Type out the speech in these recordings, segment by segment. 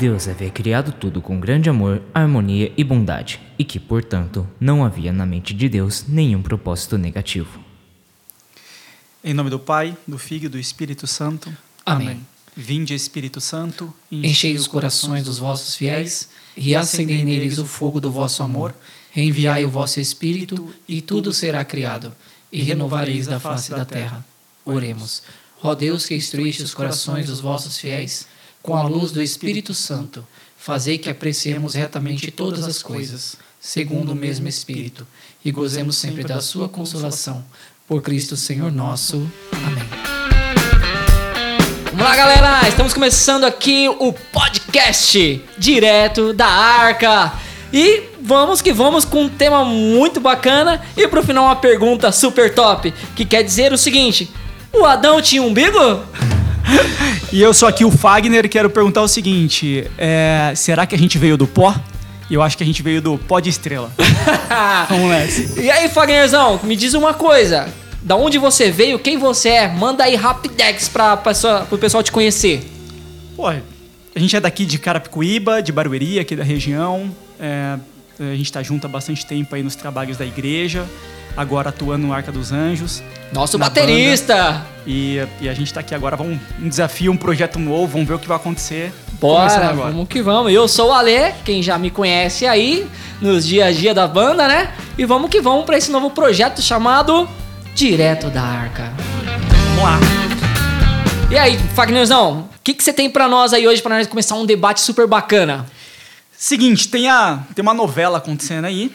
Deus havia criado tudo com grande amor, harmonia e bondade, e que, portanto, não havia na mente de Deus nenhum propósito negativo. Em nome do Pai, do Filho e do Espírito Santo. Amém. Vinde, Espírito Santo, Enchei os corações dos vossos fiéis e acendei neles o fogo do vosso amor. Enviai o vosso Espírito e tudo será criado, e renovareis da face da terra. Oremos. Ó Deus que instruíste os corações dos vossos fiéis, com a luz do Espírito Santo, fazei que apreciemos retamente todas as coisas, segundo o mesmo Espírito, e gozemos sempre da sua consolação. Por Cristo Senhor nosso. Amém. Vamos lá, galera! Estamos começando aqui o podcast direto da Arca. E vamos que vamos com um tema muito bacana. E pro final, uma pergunta super top, que quer dizer o seguinte: O Adão tinha umbigo? E eu sou aqui o Fagner e quero perguntar o seguinte: é, será que a gente veio do pó? Eu acho que a gente veio do pó de estrela. Vamos nessa. E aí, Fagnerzão, me diz uma coisa. Da onde você veio, quem você é? Manda aí rapidex pra, pra sua, pro pessoal te conhecer. Pô, a gente é daqui de Carapicuíba, de Barueri, aqui da região. É, a gente tá junto há bastante tempo aí nos trabalhos da igreja. Agora atuando no Arca dos Anjos. Nosso baterista! E, e a gente tá aqui agora. Vamos um desafio, um projeto novo. Vamos ver o que vai acontecer. Bora, vamos que vamos. Eu sou o Ale, quem já me conhece aí, nos dia a dia da banda, né? E vamos que vamos pra esse novo projeto chamado Direto da Arca. Vamos lá. E aí, Fagnerzão, o que, que você tem pra nós aí hoje pra nós começar um debate super bacana? Seguinte, tem, a, tem uma novela acontecendo aí.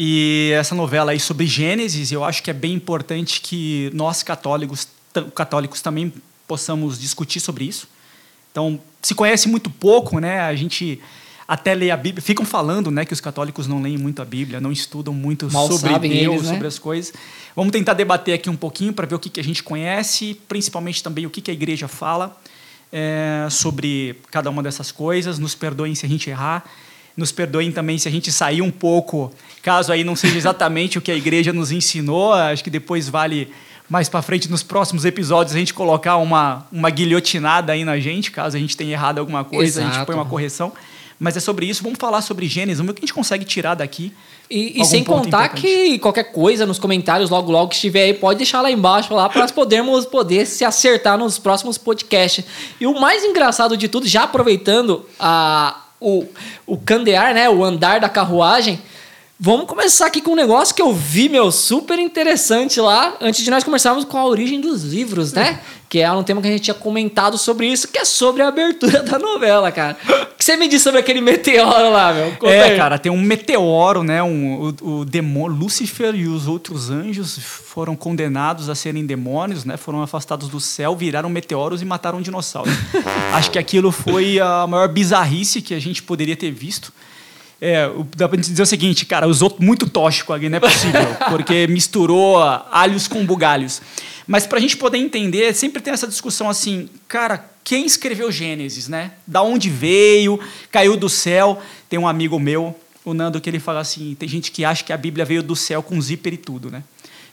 E essa novela aí sobre Gênesis, eu acho que é bem importante que nós católicos, católicos também possamos discutir sobre isso. Então, se conhece muito pouco, né? A gente até lê a Bíblia. Ficam falando, né, que os católicos não leem muito a Bíblia, não estudam muito Mal sobre Deus, eles, né? sobre as coisas. Vamos tentar debater aqui um pouquinho para ver o que, que a gente conhece, principalmente também o que, que a igreja fala é, sobre cada uma dessas coisas. Nos perdoem se a gente errar. Nos perdoem também se a gente sair um pouco, caso aí não seja exatamente o que a igreja nos ensinou. Acho que depois vale mais para frente nos próximos episódios a gente colocar uma, uma guilhotinada aí na gente, caso a gente tenha errado alguma coisa, a gente Exato. põe uma correção. Mas é sobre isso, vamos falar sobre Gênesis, vamos ver o que a gente consegue tirar daqui. E, e sem contar importante. que qualquer coisa nos comentários, logo logo que estiver aí, pode deixar lá embaixo lá para nós podermos poder se acertar nos próximos podcasts. E o mais engraçado de tudo, já aproveitando a, o, o candear, né, o andar da carruagem, vamos começar aqui com um negócio que eu vi, meu, super interessante lá, antes de nós começarmos com a origem dos livros, né? Que é um tema que a gente tinha comentado sobre isso, que é sobre a abertura da novela, cara. O que você me disse sobre aquele meteoro lá, meu? Conta é, aí. cara, tem um meteoro, né? Um, o, o demônio, Lúcifer e os outros anjos foram condenados a serem demônios, né? Foram afastados do céu, viraram meteoros e mataram um dinossauro. Acho que aquilo foi a maior bizarrice que a gente poderia ter visto. É, dá pra gente dizer o seguinte, cara, usou muito tóxico ali, não é possível, porque misturou alhos com bugalhos. Mas pra gente poder entender, sempre tem essa discussão assim, cara, quem escreveu Gênesis, né? Da onde veio, caiu do céu. Tem um amigo meu, o Nando, que ele fala assim, tem gente que acha que a Bíblia veio do céu com zíper e tudo, né?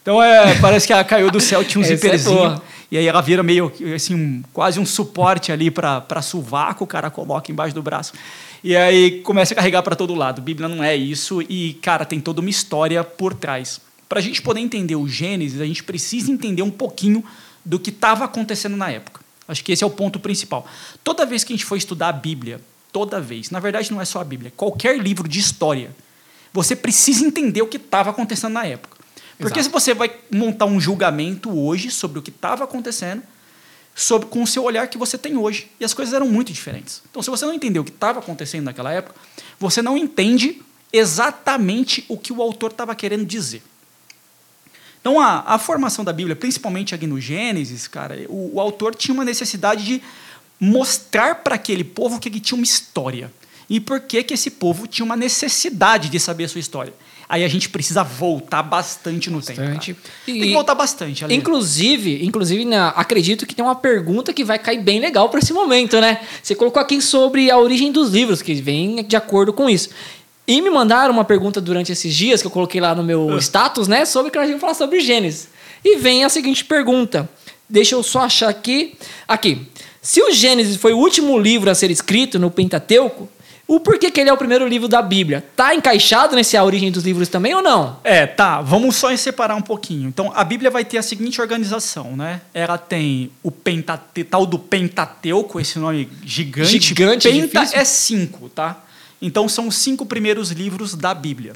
Então, é, parece que ela caiu do céu, tinha um Essa é zíperzinho. e aí ela vira meio, assim, um- quase um suporte ali para sovaco, o cara coloca embaixo do braço. E aí começa a carregar para todo lado. Bíblia não é isso e, cara, tem toda uma história por trás. Para a gente poder entender o Gênesis, a gente precisa entender um pouquinho do que estava acontecendo na época. Acho que esse é o ponto principal. Toda vez que a gente for estudar a Bíblia, toda vez, na verdade não é só a Bíblia, qualquer livro de história, você precisa entender o que estava acontecendo na época. Porque Exato. se você vai montar um julgamento hoje sobre o que estava acontecendo, sobre, com o seu olhar que você tem hoje. E as coisas eram muito diferentes. Então, se você não entendeu o que estava acontecendo naquela época, você não entende exatamente o que o autor estava querendo dizer. Então, a, a formação da Bíblia, principalmente aqui no Gênesis, cara, o, o autor tinha uma necessidade de mostrar para aquele povo que ele tinha uma história. E por que, que esse povo tinha uma necessidade de saber a sua história. Aí a gente precisa voltar bastante no tempo. Bastante. cara. E- Tem que voltar bastante. Ale. Inclusive, inclusive na- acredito que tem uma pergunta que vai cair bem legal para esse momento, né? Você colocou aqui sobre a origem dos livros, que vem de acordo com isso. E me mandaram uma pergunta durante esses dias que eu coloquei lá no meu status, né? Sobre que nós vamos falar sobre Gênesis. E vem a seguinte pergunta. Deixa eu só achar aqui. Aqui. Se o Gênesis foi o último livro a ser escrito no Pentateuco, o porquê que ele é o primeiro livro da Bíblia? Tá encaixado nesse A Origem dos Livros também ou não? É, tá. Vamos só separar um pouquinho. Então, a Bíblia vai ter a seguinte organização, né? Ela tem o pentate, tal do Pentateuco, esse nome gigante. Gigante, Penta difícil. é cinco, tá? Então, são os cinco primeiros livros da Bíblia.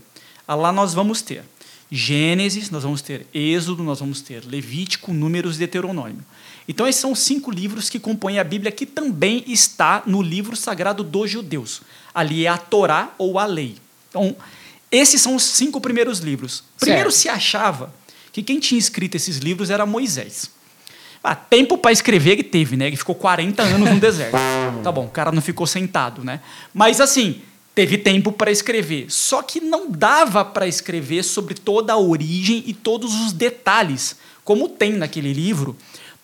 Ah, Lá nós vamos ter Gênesis, nós vamos ter Êxodo, nós vamos ter Levítico, Números e Deuteronômio. Então, esses são os cinco livros que compõem a Bíblia, que também está no livro sagrado dos judeus. Ali é a Torá ou a lei. Então, esses são os cinco primeiros livros. Primeiro Certo. se achava que quem tinha escrito esses livros era Moisés. Ah, tempo para escrever ele teve, né? Ele ficou 40 anos no deserto. Tá bom, o cara não ficou sentado, né? Mas assim, teve tempo para escrever. Só que não dava para escrever sobre toda a origem e todos os detalhes, como tem naquele livro,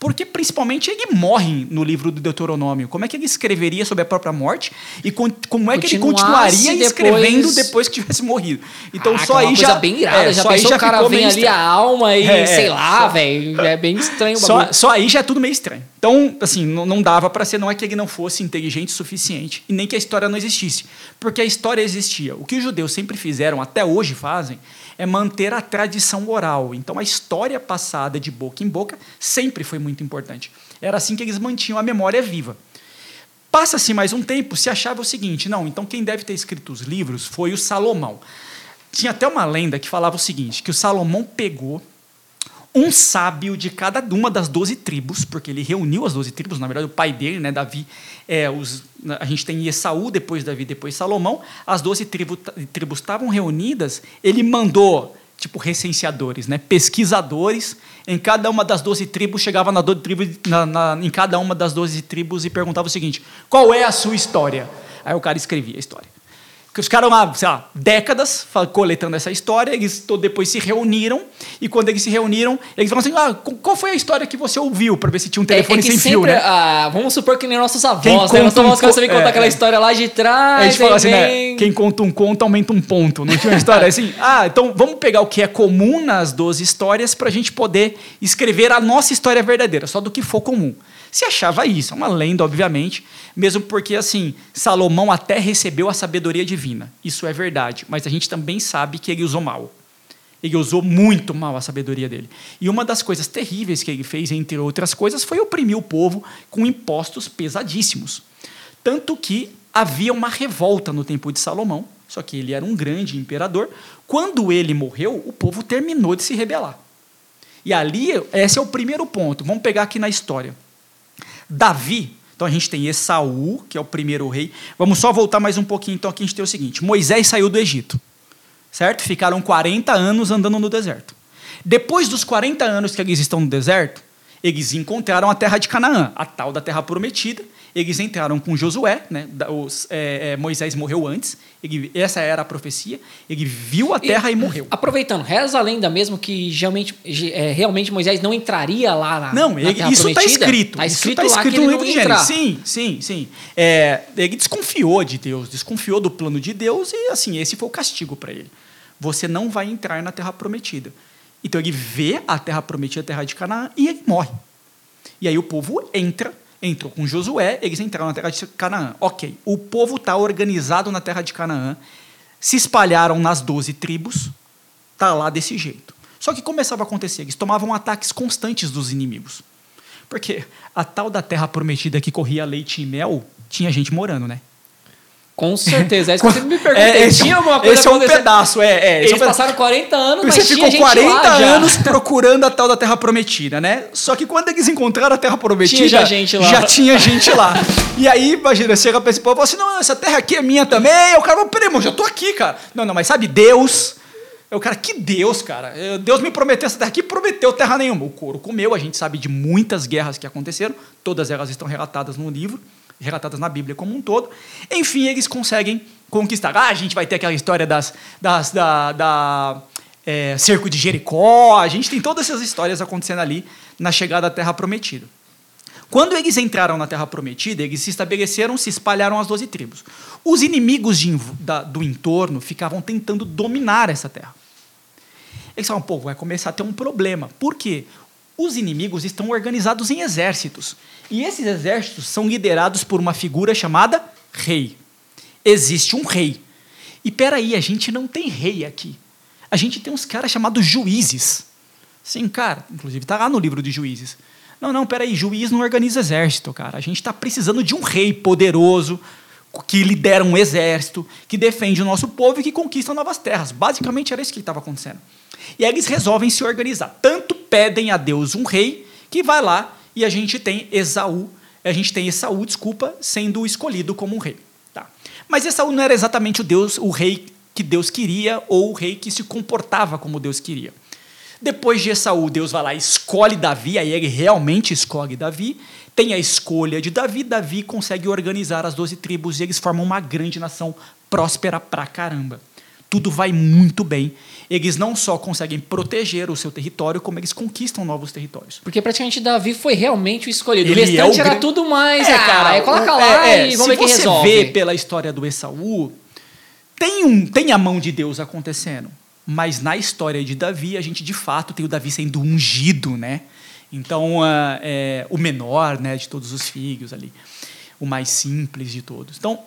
porque principalmente ele morre no livro do Deuteronômio. Como é que ele escreveria sobre a própria morte e como é que ele continuaria depois- escrevendo depois que tivesse morrido? Então Caraca, só é aí coisa já bem irada. é, já só aí pensou já o cara vem ali a alma e É, sei é, lá, só- velho. É bem estranho o Só, bagulho. só aí já é tudo meio estranho. Então, assim, não, não dava para ser, não é que ele não fosse inteligente o suficiente e nem que a história não existisse, porque a história existia. O que os judeus sempre fizeram, até hoje fazem, é manter a tradição oral. Então, a história passada de boca em boca sempre foi muito importante. Era assim que eles mantinham a memória viva. Passa-se mais um tempo, se achava o seguinte: não, então quem deve ter escrito os livros foi o Salomão. Tinha até uma lenda que falava o seguinte: que o Salomão pegou um sábio de cada uma das doze tribos, porque ele reuniu as doze tribos, na verdade, o pai dele, né, Davi, é, os, a gente tem Esaú, depois Davi, depois Salomão, as doze tribu, tribos estavam reunidas, ele mandou, tipo, recenseadores, né, pesquisadores, em cada uma das doze tribos, chegava na, tribo, na, na, em cada uma das doze tribos e perguntava o seguinte, qual é a sua história? Aí o cara escrevia a história. Os caras, lá, sei lá, décadas coletando essa história, eles depois se reuniram, e quando eles se reuniram, eles falaram assim: ah, qu- qual foi a história que você ouviu para ver se tinha um telefone é, é sem sempre, fio, né? ah, vamos supor que nem nossos Quem avós, né? Nossos conta um avós vir co- contar é, aquela é. história lá de trás. a gente fala assim, né? vem- Quem conta um conto aumenta um ponto. Não tinha uma história assim? Ah, então vamos pegar o que é comum nas 12 histórias para a gente poder escrever a nossa história verdadeira, só do que for comum. Se achava isso, é uma lenda, obviamente, mesmo porque, assim, Salomão até recebeu a sabedoria divina. Isso é verdade, mas a gente também sabe que ele usou mal. Ele usou muito mal a sabedoria dele. E uma das coisas terríveis que ele fez, entre outras coisas, foi oprimir o povo com impostos pesadíssimos. Tanto que havia uma revolta no tempo de Salomão, só que ele era um grande imperador. Quando ele morreu, o povo terminou de se rebelar. E ali, esse é o primeiro ponto. Vamos pegar aqui na história. Davi, então a gente tem Esaú, que é o primeiro rei. Vamos só voltar mais um pouquinho, então aqui a gente tem o seguinte: Moisés saiu do Egito, certo? Ficaram 40 anos andando no deserto. Depois dos 40 anos que eles estão no deserto, eles encontraram a terra de Canaã, a tal da terra prometida. Eles entraram com Josué, né? os- é, é, Moisés morreu antes, ele- essa era a profecia. Ele viu a terra e, morreu. Aproveitando, reza a lenda mesmo que realmente, é, realmente Moisés não entraria lá na, Não, na ele- Terra isso está Prometida? escrito. Tá escrito tá lá escrito que ele no não livro de ia. Sim, sim, sim. É, ele desconfiou de Deus, desconfiou do plano de Deus e assim esse foi o castigo para ele. Você não vai entrar na Terra Prometida. Então ele vê a Terra Prometida, a Terra de Canaã e ele morre. E aí o povo entra, entrou com Josué, eles entraram na terra de Canaã. Ok, o povo está organizado na terra de Canaã, se espalharam nas 12 tribos, tá lá desse jeito. Só que começava a acontecer, eles tomavam ataques constantes dos inimigos. Porque a tal da terra prometida que corria leite e mel, tinha gente morando, né? Com certeza. É isso que eu sempre me perguntei. É, esse, tinha alguma coisa esse é um pedaço, é. é é Eles um passaram 40 anos, Você mas ficou gente 40 lá já. anos procurando a tal da Terra Prometida, né? Só que quando eles encontraram a Terra Prometida, Tinha já gente lá. já tinha gente lá. E aí, imagina, chega pra esse povo e fala assim: não, essa terra aqui é minha também. Aí o cara fala, peraí, irmão, já tô aqui, cara. Não, não, mas sabe, Deus. É o cara, que Deus, cara. Eh, Deus me prometeu essa terra aqui, prometeu terra nenhuma. O couro comeu, a gente sabe de muitas guerras que aconteceram, todas elas estão relatadas no livro, relatadas na Bíblia como um todo. Enfim, eles conseguem conquistar. Ah, a gente vai ter aquela história das, das da, da é, cerco de Jericó, a gente tem todas essas histórias acontecendo ali na chegada à Terra Prometida. Quando eles entraram na Terra Prometida, eles se estabeleceram, se espalharam as doze tribos. Os inimigos de da- do entorno ficavam tentando dominar essa terra. Eles falaram, pô, vai começar a ter um problema. Por quê? Os inimigos estão organizados em exércitos. E esses exércitos são liderados por uma figura chamada rei. Existe um rei. E peraí, a gente não tem rei aqui. A gente tem uns caras chamados juízes. Sim, cara, inclusive está lá no livro de juízes. Não, não, peraí, juiz não organiza exército, cara. A gente está precisando de um rei poderoso, que lidera um exército, que defende o nosso povo e que conquista novas terras. Basicamente era isso que estava acontecendo. E aí eles resolvem se organizar. Tanto pedem a Deus um rei que vai lá e a gente tem Esaú, a gente tem Esaú, desculpa, sendo escolhido como um rei. Tá? Mas Esaú não era exatamente o Deus, o rei que Deus queria ou o rei que se comportava como Deus queria. Depois de Esaú, Deus vai lá e escolhe Davi, aí ele realmente escolhe Davi, tem a escolha de Davi, Davi consegue organizar as doze tribos e eles formam uma grande nação próspera pra caramba. Tudo vai muito bem. Eles não só conseguem proteger o seu território, como eles conquistam novos territórios. Porque praticamente Davi foi realmente o escolhido. Ele o restante é o era tudo mais. É, ah, cara, é, coloca o- lá é, é, e vamos ver quem você resolve. vê pela história do Esaú, tem, um, tem a mão de Deus acontecendo. Mas na história de Davi, a gente de fato tem o Davi sendo ungido, né? Então, ah, é, o menor né, de todos os filhos ali, o mais simples de todos. Então,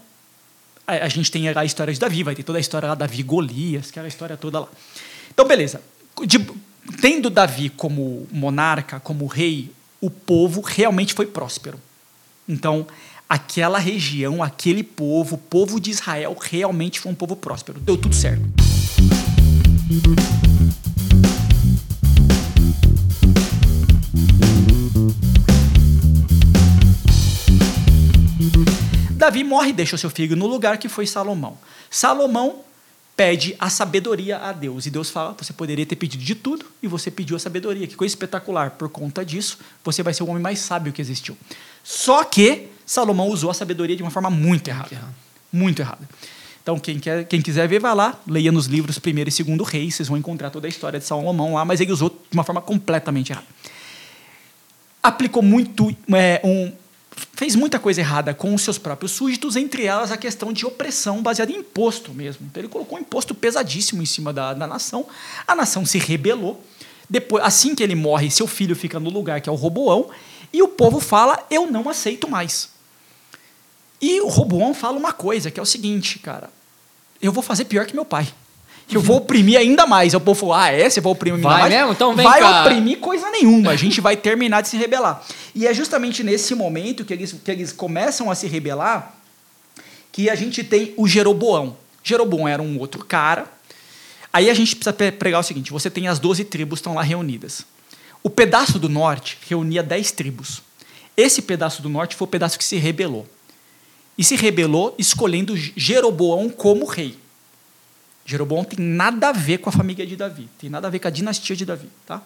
a, a gente tem a história de Davi, vai ter toda a história lá Davi Golias, aquela história toda lá. Então, beleza. De- tendo Davi como monarca, como rei, o povo realmente foi próspero. Então, aquela região, aquele povo, o povo de Israel, realmente foi um povo próspero. Deu tudo certo. Davi morre e deixa o seu filho no lugar que foi Salomão. Salomão pede a sabedoria a Deus. E Deus fala: você poderia ter pedido de tudo e você pediu a sabedoria. Que coisa espetacular. Por conta disso, você vai ser o homem mais sábio que existiu. Só que Salomão usou a sabedoria de uma forma muito errada. errada. Muito errada. Então, quem, quer, quem quiser ver, vai lá, leia nos livros primeiro e segundo reis, vocês vão encontrar toda a história de Salomão lá, mas ele usou de uma forma completamente errada. Aplicou muito, é, um, fez muita coisa errada com os seus próprios súditos, entre elas a questão de opressão baseada em imposto mesmo. Então, ele colocou um imposto pesadíssimo em cima da, da nação, a nação se rebelou, depois, assim que ele morre, seu filho fica no lugar que é o Roboão, e o povo fala: Eu não aceito mais. E o Roboão fala uma coisa, que é o seguinte, cara. Eu vou fazer pior que meu pai. Eu vou oprimir ainda mais. Aí O povo fala, ah, é? Você vai oprimir ainda Vai mais? mesmo? Então vem Vai cá. oprimir coisa nenhuma. A gente vai terminar de se rebelar. E é justamente nesse momento que eles, que eles começam a se rebelar que a gente tem o Jeroboão. Jeroboão era um outro cara. Aí a gente precisa pregar o seguinte: você tem as 12 tribos estão lá reunidas. O pedaço do norte reunia 10 tribos. Esse pedaço do norte foi o pedaço que se rebelou. E se rebelou escolhendo Jeroboão como rei. Jeroboão tem nada a ver com a família de Davi, tem nada a ver com a dinastia de Davi, tá?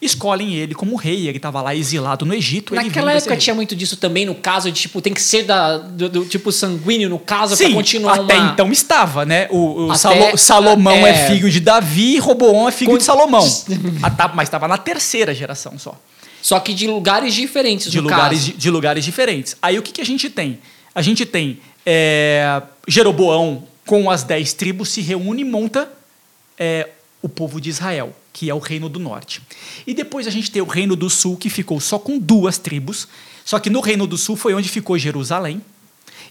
Escolhem ele como rei, ele estava lá exilado no Egito. Naquela época tinha muito disso também, no caso de, tipo, tem que ser da, do, do tipo sanguíneo, no caso, Sim, continuar até uma... então estava, né? O, o Até- Salo- Salomão é... é. filho de Davi, Roboão é filho Con- de Salomão. Mas estava na terceira geração só. Só que de lugares diferentes, de lugares, caso. di- de lugares diferentes. Aí o que, que a gente tem? A gente tem é, Jeroboão com as dez tribos se reúne e monta é, o povo de Israel, que é o reino do norte. E depois a gente tem o reino do sul, que ficou só com duas tribos. Só que no reino do sul foi onde ficou Jerusalém.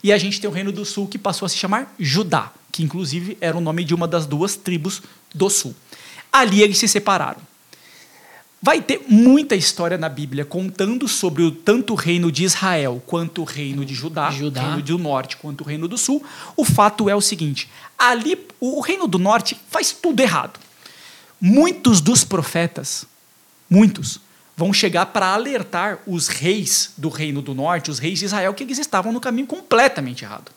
E a gente tem o reino do sul que passou a se chamar Judá, que inclusive era o nome de uma das duas tribos do sul. Ali eles se separaram. Vai ter muita história na Bíblia contando sobre o, tanto o reino de Israel quanto o reino de Judá, Judá. o reino do norte quanto o reino do sul. O fato é o seguinte: ali o, o reino do norte faz tudo errado. Muitos dos profetas, muitos, vão chegar para alertar os reis do reino do norte, os reis de Israel, que eles estavam no caminho completamente errado.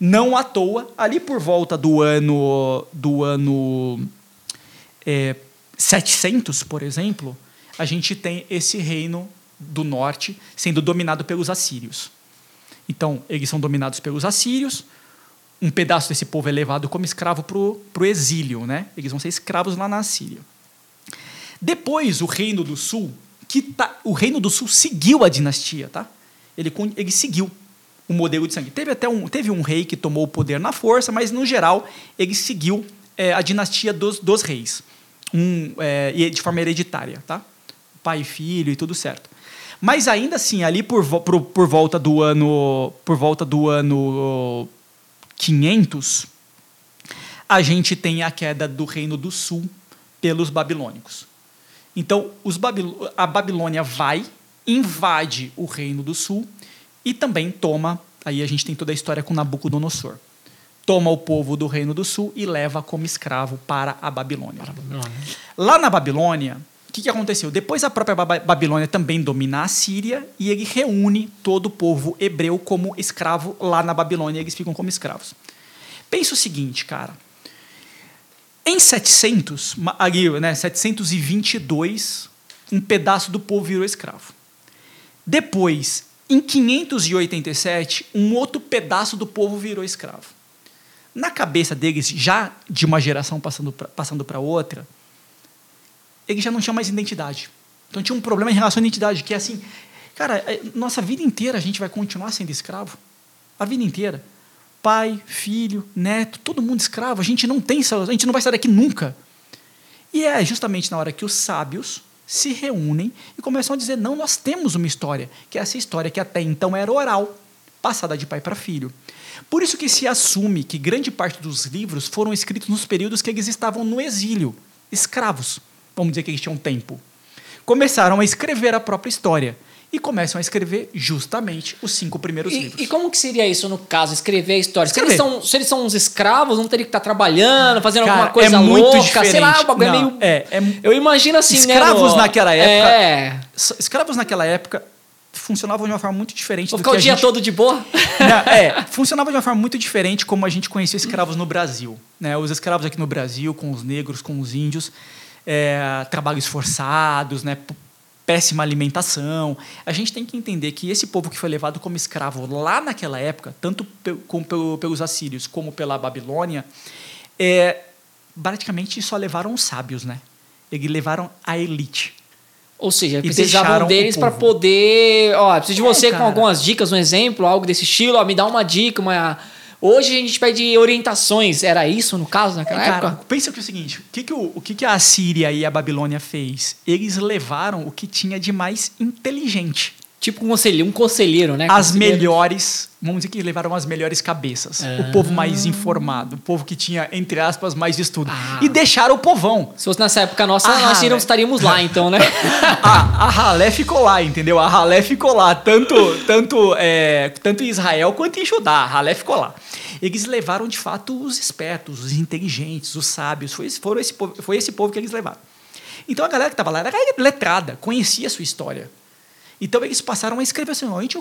Não à toa, ali por volta do ano do ano é, 700, por exemplo, a gente tem esse reino do norte sendo dominado pelos assírios. Então, eles são dominados pelos assírios, um pedaço desse povo é levado como escravo para o exílio, né? Eles vão ser escravos lá na Síria. Depois, o reino do sul, que tá, o reino do sul seguiu a dinastia, tá? Ele, ele seguiu o modelo de sangue. Teve até um, teve um rei que tomou o poder na força, mas no geral ele seguiu é, a dinastia dos, dos reis, um, é, de forma hereditária, tá? pai e filho e tudo certo. Mas ainda assim, ali por, por, por volta do ano por volta do ano 500, a gente tem a queda do Reino do Sul pelos babilônicos. Então, Babil- a Babilônia vai, invade o Reino do Sul e também toma. Aí a gente tem toda a história com Nabucodonosor. Toma o povo do Reino do Sul e leva como escravo para a Babilônia. Lá na Babilônia, o que, que aconteceu? Depois a própria Babilônia também domina a Síria e ele reúne todo o povo hebreu como escravo lá na Babilônia. Eles ficam como escravos. Pensa o seguinte, cara. Em 700, ma- ali, né, 722, um pedaço do povo virou escravo. Depois, em 587, um outro pedaço do povo virou escravo. Na cabeça deles, já de uma geração passando pra- passando para outra, eles já não tinham mais identidade. Então tinha um problema em relação à identidade, que é assim, cara, é, nossa vida inteira a gente vai continuar sendo escravo. A vida inteira. Pai, filho, neto, todo mundo escravo. A gente não tem, a gente não vai sair daqui nunca. E é justamente na hora que os sábios se reúnem e começam a dizer: não, nós temos uma história, que é essa história que até então era oral, passada de pai para filho. Por isso que se assume que grande parte dos livros foram escritos nos períodos que eles estavam no exílio, escravos. Vamos dizer que eles tinham tempo. Começaram a escrever a própria história e começam a escrever justamente os cinco primeiros E, livros. e como que seria isso no caso, escrever a história? Se eles, Escrever. são, se eles são uns escravos, não teria que estar trabalhando, fazendo Cara, alguma coisa é muito louca, sei lá, diferente. o bagulho é Não, meio... é, é- Eu imagino assim, Escravos né? no- naquela época- É. Escravos naquela época funcionavam de uma forma muito diferente Vou do ficar que o dia gente... todo de boa? Não, é, funcionava de uma forma muito diferente como a gente conhecia escravos no Brasil. Né? Os escravos aqui no Brasil, com os negros, com os índios, é, trabalhos forçados, né? péssima alimentação. A gente tem que entender que esse povo que foi levado como escravo lá naquela época, tanto pe- com- pelo- pelos assírios como pela Babilônia, é, praticamente só levaram os sábios, né? Eles levaram a elite. Ou seja, E precisavam deles para poder. Ó, preciso de É, você com cara. algumas dicas, um exemplo, algo desse estilo. Ó, me dá uma dica, uma. Hoje a gente pede orientações. Era isso no caso naquela Cara, época? pensa que é o seguinte: o que, que, o, o que, que a Síria e a Babilônia fez? Eles levaram o que tinha de mais inteligente. Tipo um conselheiro, um conselheiro, né? As melhores, vamos dizer que levaram as melhores cabeças. O povo mais informado, o povo que tinha, entre aspas, mais estudo. Ah. E deixaram o povão. Se fosse nessa época nossa, Ah, nós não estaríamos lá, então, né? A, a ralé ficou lá, entendeu? A ralé ficou lá, tanto, tanto, é, tanto em Israel quanto em Judá. A ralé ficou lá. Eles levaram, de fato, os espertos, os inteligentes, os sábios. Foi, esse- foram esse, povo, foi esse povo que eles levaram. Então a galera que estava lá era letrada, conhecia a sua história. Então eles passaram a escrever assim, a gente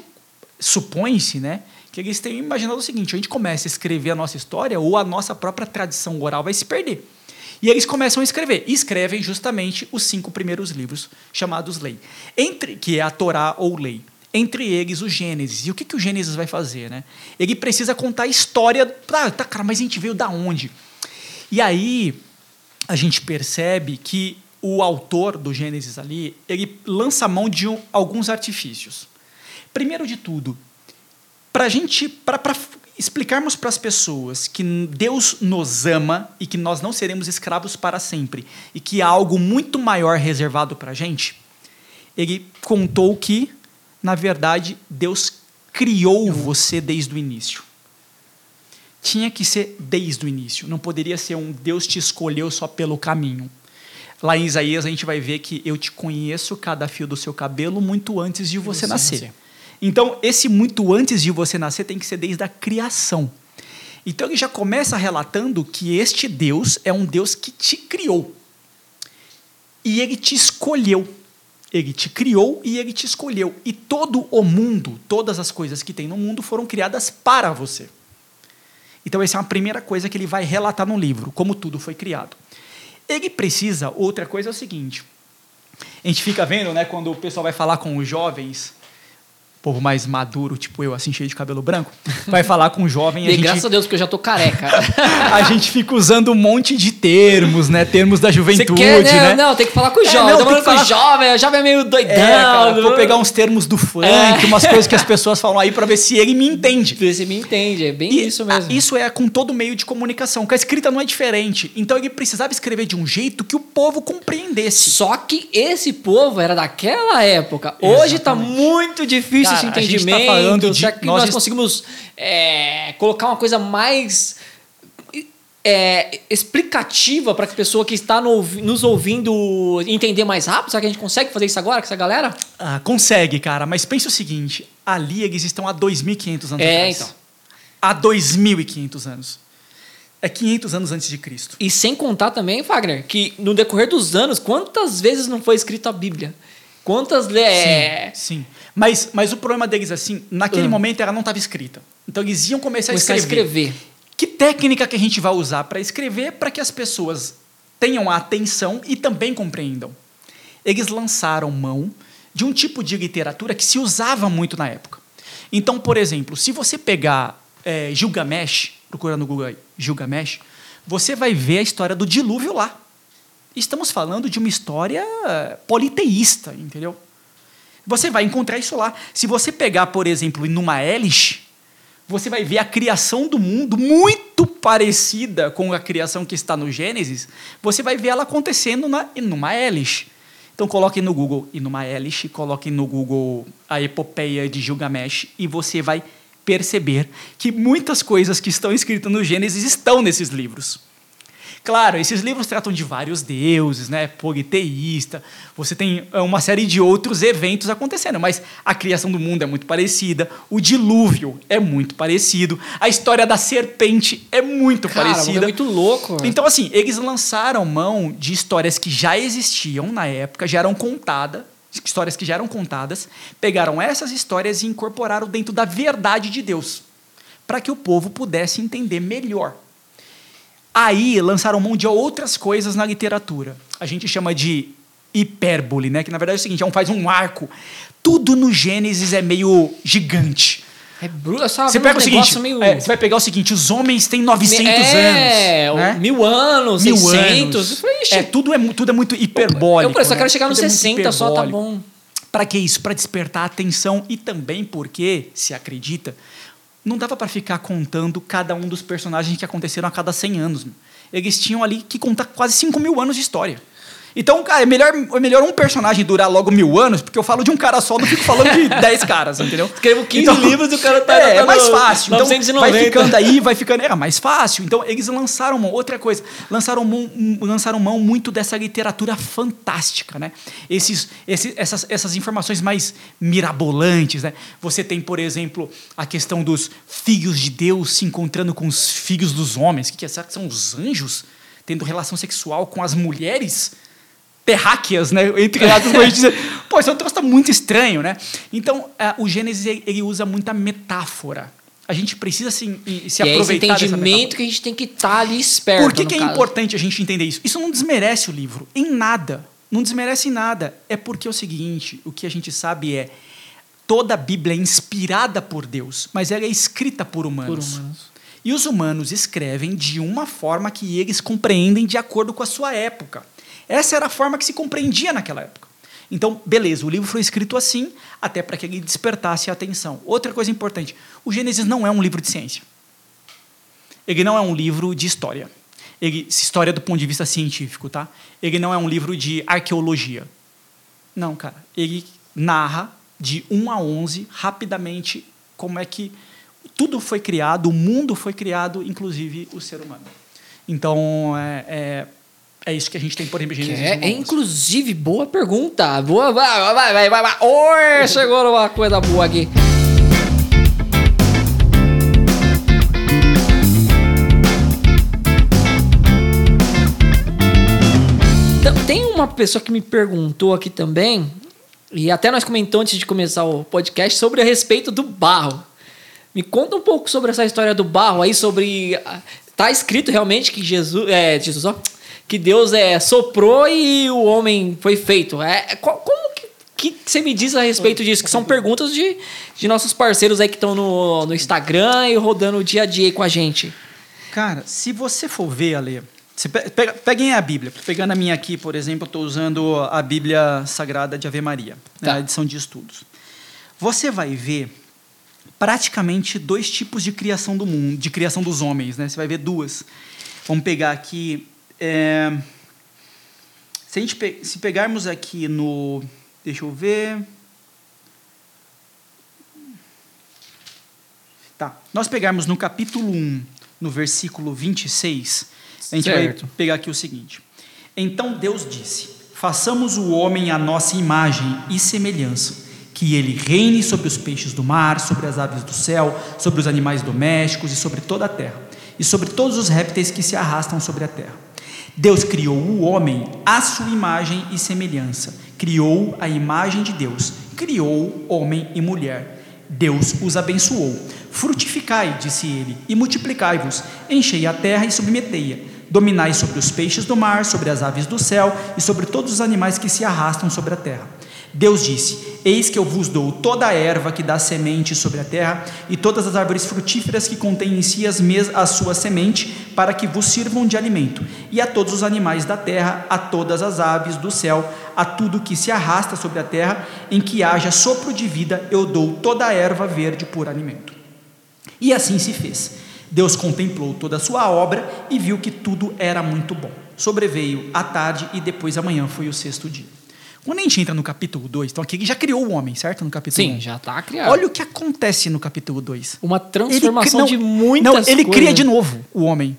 supõe-se, né, que eles tenham imaginado o seguinte, a gente começa a escrever a nossa história ou a nossa própria tradição oral vai se perder. E eles começam a escrever, e escrevem justamente os cinco primeiros livros chamados Lei, entre que é a Torá ou Lei. Entre eles o Gênesis. E o que, que o Gênesis vai fazer, né? Ele precisa contar a história. Ah, tá, cara, mas a gente veio da onde? E aí a gente percebe que o autor do Gênesis ali, ele lança mão de um- alguns artifícios. Primeiro de tudo, para gente, para explicarmos para as pessoas que Deus nos ama e que nós não seremos escravos para sempre e que há algo muito maior reservado para a gente, ele contou que, na verdade, Deus criou você desde o início. Tinha que ser desde o início, não poderia ser um Deus te escolheu só pelo caminho. Lá em Isaías a gente vai ver que eu te conheço cada fio do seu cabelo muito antes de você, nascer. Então, esse muito antes de você nascer tem que ser desde a criação. Então, ele já começa relatando que este Deus é um Deus que te criou. E ele te escolheu. Ele te criou e ele te escolheu. E todo o mundo, todas as coisas que tem no mundo foram criadas para você. Então, essa é uma primeira coisa que ele vai relatar no livro, como tudo foi criado. Ele precisa, outra coisa é o seguinte: a gente fica vendo, né, quando o pessoal vai falar com os jovens, povo mais maduro, tipo eu, assim, cheio de cabelo branco, vai falar com um jovem a E gente, graças a Deus, porque eu já tô careca. a gente fica usando um monte de termos, né? Termos da juventude, quer, né? né? Não, tem que falar com o É, jovem. não, Tô tem falando que com o jovem, o jovem é meio doidão. É, cara, vou pegar uns termos do funk, É. umas coisas que as pessoas falam aí pra ver se ele me entende. Você me entende, é bem E, isso mesmo. Isso é com todo meio de comunicação, que a escrita não é diferente. Então ele precisava escrever de um jeito que o povo compreendesse. Só que esse povo era daquela época. Hoje tá Exatamente. muito difícil Cara, esse a gente tá falando de- Será que nós nós, conseguimos é, colocar uma coisa mais é, explicativa para que a pessoa que está no nos ouvindo entender mais rápido? Será que a gente consegue fazer isso agora com essa galera? Ah, consegue, cara, mas pense o seguinte: ali eles estão há 2.500 anos É, atrás. então. Há 2.500 anos. É 500 anos antes de Cristo. E sem contar também, Fagner, que no decorrer dos anos, quantas vezes não foi escrita a Bíblia? Quantas. É, Sim, sim. Mas, mas o problema deles, assim, naquele Ah. momento ela não estava escrita. Então eles iam começar, começar a a escrever. escrever. Que técnica que a gente vai usar para escrever para que as pessoas tenham a atenção e também compreendam? Eles lançaram mão de um tipo de literatura que se usava muito na época. Então, por exemplo, se você pegar é, Gilgamesh, procura no Google aí, Gilgamesh, você vai ver a história do dilúvio lá. Estamos falando de uma história politeísta, entendeu? Você vai encontrar isso lá. Se você pegar, por exemplo, numa Elish, você vai ver a criação do mundo muito parecida com a criação que está no Gênesis. Você vai ver ela acontecendo na, numa Elish. Então coloque no Google e numa Elish, coloque no Google a epopeia de Gilgamesh e você vai perceber que muitas coisas que estão escritas no Gênesis estão nesses livros. Claro, esses livros tratam de vários deuses, né? Politeísta. Você tem é, uma série de outros eventos acontecendo, mas a criação do mundo é muito parecida, o dilúvio é muito parecido, a história da serpente é muito Cara, parecida. é muito louco. Então, assim, eles lançaram mão de histórias que já existiam na época, já eram contadas, histórias que já eram contadas, pegaram essas histórias e incorporaram dentro da verdade de Deus, para que o povo pudesse entender melhor. Aí lançaram mão de outras coisas na literatura. A gente chama de hipérbole, né? Que na verdade é o seguinte, é um, faz um arco. Tudo no Gênesis é meio gigante. É bruto, eu só Você pega o uns seguinte, meio... é, você vai pegar o seguinte, os homens têm 900 é, anos. né? mil anos, Mil 600. anos. Eu falei, É, tudo é, tudo é muito hiperbólico. eu só né? quero chegar nos Tudo é muito 60 só, tá bom. Para que isso? Para despertar a atenção e também porque, se acredita, não dava para ficar contando cada um dos personagens que aconteceram a cada 100 anos. Eles tinham ali que contar quase 5 mil anos de história. Então, cara, é melhor, é melhor um personagem durar logo mil anos, porque eu falo de um cara só, não fico falando de 10 caras, entendeu? Escrevo 15 livros e o cara tá- É, tá é mais fácil. Então, 990. vai ficando aí, vai ficando. Era mais fácil. Então, eles lançaram mão. Outra coisa, lançaram mão, lançaram mão muito dessa literatura fantástica, né? Esses, esses, essas, essas informações mais mirabolantes, né? Você tem, por exemplo, a questão dos filhos de Deus se encontrando com os filhos dos homens. O que, que é? Será que são os anjos tendo relação sexual com as mulheres? Terráqueas, né? Entre aspas, pra gente dizer, pô, esse troço tá muito estranho, né? Então, eh, o Gênesis, ele- usa muita metáfora. A gente precisa assim, se E é esse aproveitar entendimento que a gente tem que estar ali esperto. Por que, que é caso. importante a gente entender isso? Isso não desmerece o livro, em nada. Não desmerece em nada. É porque é o seguinte, o que a gente sabe é, toda a Bíblia é inspirada por Deus, mas ela é escrita por Por humanos. humanos. E os humanos escrevem de uma forma que eles compreendem de acordo com a sua época. Essa era a forma que se compreendia naquela época. Então, beleza, o livro foi escrito assim, até para que ele despertasse a atenção. Outra coisa importante: o Gênesis não é um livro de ciência. Ele não é um livro de história. Ele, história do ponto de vista científico, tá? Ele não é um livro de arqueologia. Não, cara. Ele narra de 1 a 11, rapidamente, como é que tudo foi criado, o mundo foi criado, inclusive o ser humano. Então, é, é, é isso que a gente tem, por exemplo, Gênesis É, 1 a é, 11. inclusive, boa pergunta. Boa, vai, vai, vai, vai, vai. Oi, chegou numa coisa boa aqui. Então, Tem uma pessoa que me perguntou aqui também, e até nós comentamos antes de começar o podcast, sobre a respeito do barro. Me conta um pouco sobre essa história do barro aí, sobre. ah, Tá escrito realmente que Jesus. É, Jesus, ó. Que Deus é, soprou e o homem foi feito. É, qual- como que. que, você me diz a respeito disso? Que são perguntas de, de nossos parceiros aí que estão no, no Instagram e rodando o dia a dia aí com a gente. Cara, se você for ver, Ale, você pe- pega, peguem a Bíblia. Pegando a minha aqui, por exemplo, eu estou usando a Bíblia Sagrada de Ave Maria, né, Tá. a edição de estudos. Você vai ver praticamente dois tipos de criação do mundo, de criação dos homens, né? Você vai ver duas. Vamos pegar aqui. É, se a gente pe- se pegarmos aqui no, deixa eu ver. Tá. Nós pegarmos no capítulo 1, no versículo 26, a gente Certo. vai pegar aqui o seguinte. Então Deus disse: Façamos o homem à nossa imagem e semelhança, que ele reine sobre os peixes do mar, sobre as aves do céu, sobre os animais domésticos e sobre toda a terra, e sobre todos os répteis que se arrastam sobre a terra. Deus criou o homem à sua imagem e semelhança. Criou a imagem de Deus. Criou homem e mulher. Deus os abençoou. Frutificai, disse ele, e multiplicai-vos. Enchei a terra e submetei-a. Dominai sobre os peixes do mar, sobre as aves do céu e sobre todos os animais que se arrastam sobre a terra. Deus disse: Eis que eu vos dou toda a erva que dá semente sobre a terra, e todas as árvores frutíferas que contêm em si as mes a sua semente, para que vos sirvam de alimento, e a todos os animais da terra, a todas as aves do céu, a tudo que se arrasta sobre a terra, em que haja sopro de vida, eu dou toda a erva verde por alimento. E assim se fez. Deus contemplou toda a sua obra e viu que tudo era muito bom. Sobreveio a tarde e depois amanhã foi o sexto dia. Quando a gente entra no capítulo 2, então aqui ele já criou o homem, certo? No capítulo Sim, 1. já tá criado. Olha o que acontece no capítulo 2. Uma transformação de muitas Não, ele coisas. cria de novo o homem.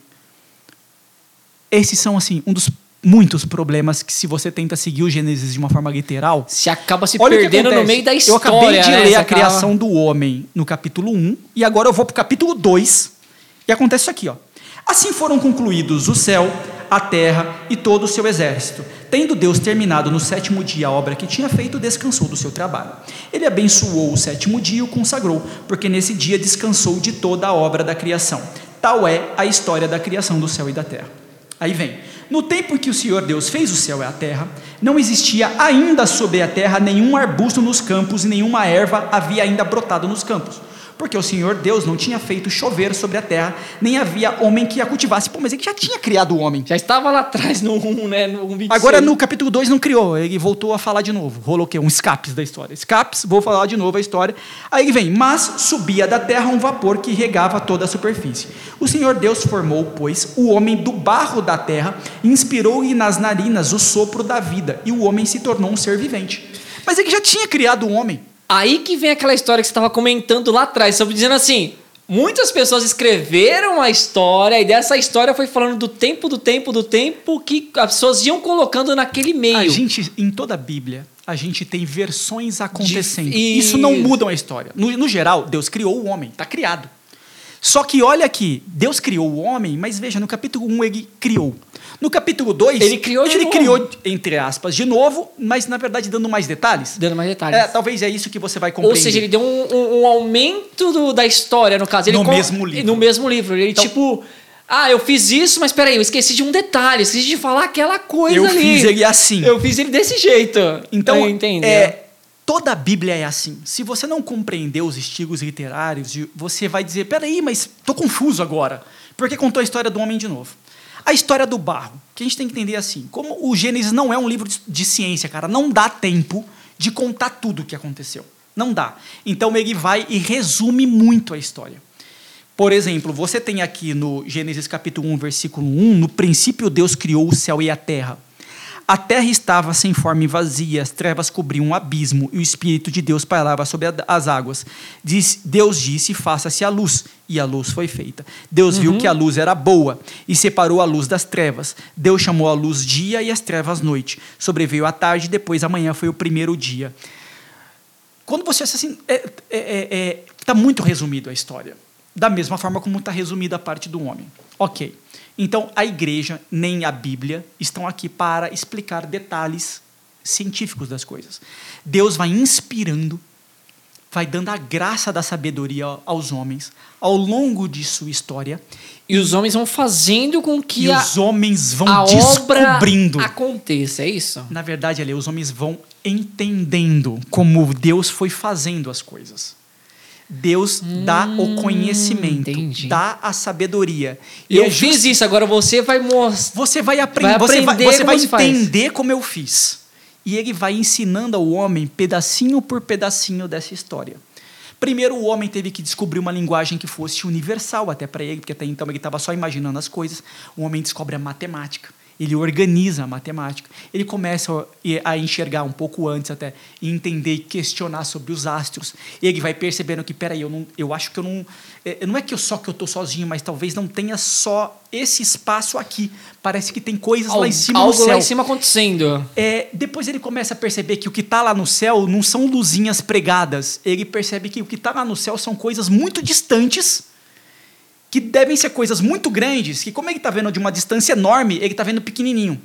Esses são, assim, um dos muitos problemas que se você tenta seguir o Gênesis de uma forma literal, Se acaba se perdendo no meio da história. Eu acabei de né? ler a acaba- criação do homem no capítulo 1 e agora eu vou para o capítulo 2 e acontece isso aqui. Ó. Assim foram concluídos o céu, a terra e todo o seu exército. Tendo Deus terminado no sétimo dia a obra que tinha feito, descansou do seu trabalho. Ele abençoou o sétimo dia e o consagrou, porque nesse dia descansou de toda a obra da criação. Tal é a história da criação do céu e da terra. Aí vem. No tempo em que o Senhor Deus fez o céu e a terra, não existia ainda sobre a terra nenhum arbusto nos campos e nenhuma erva havia ainda brotado nos campos. Porque o Senhor Deus não tinha feito chover sobre a terra, nem havia homem que a cultivasse. Pô, mas ele já tinha criado o homem. Já estava lá atrás no 1, né? No 1, 26. Agora no capítulo 2 não criou, ele voltou a falar de novo. Rolou o quê? Um escapes da história. Escapes, vou falar de novo a história. Aí ele vem, mas subia da terra um vapor que regava toda a superfície. O Senhor Deus formou, pois, o homem do barro da terra, inspirou-lhe nas narinas o sopro da vida, e o homem se tornou um ser vivente. Mas ele já tinha criado o homem. Aí que vem aquela história que você estava comentando lá atrás, sobre dizendo assim. Muitas pessoas escreveram a história e dessa história foi falando do tempo, do tempo, do tempo que as pessoas iam colocando naquele meio. A gente, em toda a Bíblia, a gente tem versões acontecendo. De- Isso não muda a história. No, no geral, Deus criou o homem, está criado. Só que olha aqui, Deus criou o homem, mas veja, no capítulo 1 ele criou. No capítulo 2, Ele criou de ele novo. criou, entre aspas, de novo, mas na verdade dando mais detalhes. Dando mais detalhes. É, talvez é isso que você vai compreender. Ou seja, ele deu um, um- um aumento do- da história, no caso. Ele No com- mesmo livro. No mesmo livro. Ele, Então- tipo, ah, eu fiz isso, mas peraí, eu esqueci de um detalhe, esqueci de falar aquela coisa Eu ali. fiz ele assim. Eu fiz ele desse jeito. Então, Eu entendi. é, toda a Bíblia é assim. Se você não compreender os estilos literários, você vai dizer: peraí, mas tô confuso agora. Porque contou a história do homem de novo. A história do barro, que a gente tem que entender assim: como o Gênesis não é um livro de, de ciência, cara, não dá tempo de contar tudo o que aconteceu. Não dá. Então ele vai e resume muito a história. Por exemplo, você tem aqui no Gênesis capítulo 1, versículo 1, no princípio Deus criou o céu e a terra. A terra estava sem forma e vazia, as trevas cobriam um abismo e o Espírito de Deus pairava sobre as águas. Diz- Deus disse: Faça-se a luz, e a luz foi feita. Deus viu que a luz era boa e separou a luz das trevas. Deus chamou a luz dia e as trevas noite. Sobreveio a tarde, depois a manhã foi o primeiro dia. Quando você assim, é, é, é, é, tá muito resumido a história, da mesma forma como está resumida a parte do homem. Ok. Então a igreja nem a Bíblia estão aqui para explicar detalhes científicos das coisas. Deus vai inspirando, vai dando a graça da sabedoria aos homens ao longo de sua história. E os homens vão fazendo com que e a, os homens vão a obra descobrindo. aconteça, é isso? Na verdade, ali, os homens vão entendendo como Deus foi fazendo as coisas. Deus dá o conhecimento, Hum, entendi. dá a sabedoria. E eu é fiz isso, agora você vai mostrar. Você vai, apren Vai você vai, aprender você como vai entender como eu fiz. E ele vai ensinando ao homem, pedacinho por pedacinho dessa história. Primeiro, o homem teve que descobrir uma linguagem que fosse universal até para ele, porque até então ele estava só imaginando as coisas. O homem descobre a matemática. Ele organiza a matemática. Ele começa a enxergar um pouco antes até, e entender e questionar sobre os astros. Ele vai percebendo que, peraí, eu, não, eu acho que eu não... é, Não é que eu só que eu estou sozinho, mas talvez não tenha só esse espaço aqui. Parece que tem coisas lá em cima algo no céu. lá em cima acontecendo. É, depois ele começa a perceber que o que está lá no céu não são luzinhas pregadas. Ele percebe que o que está lá no céu são coisas muito distantes, que devem ser coisas muito grandes, que como ele está vendo de uma distância enorme, ele está vendo pequenininho.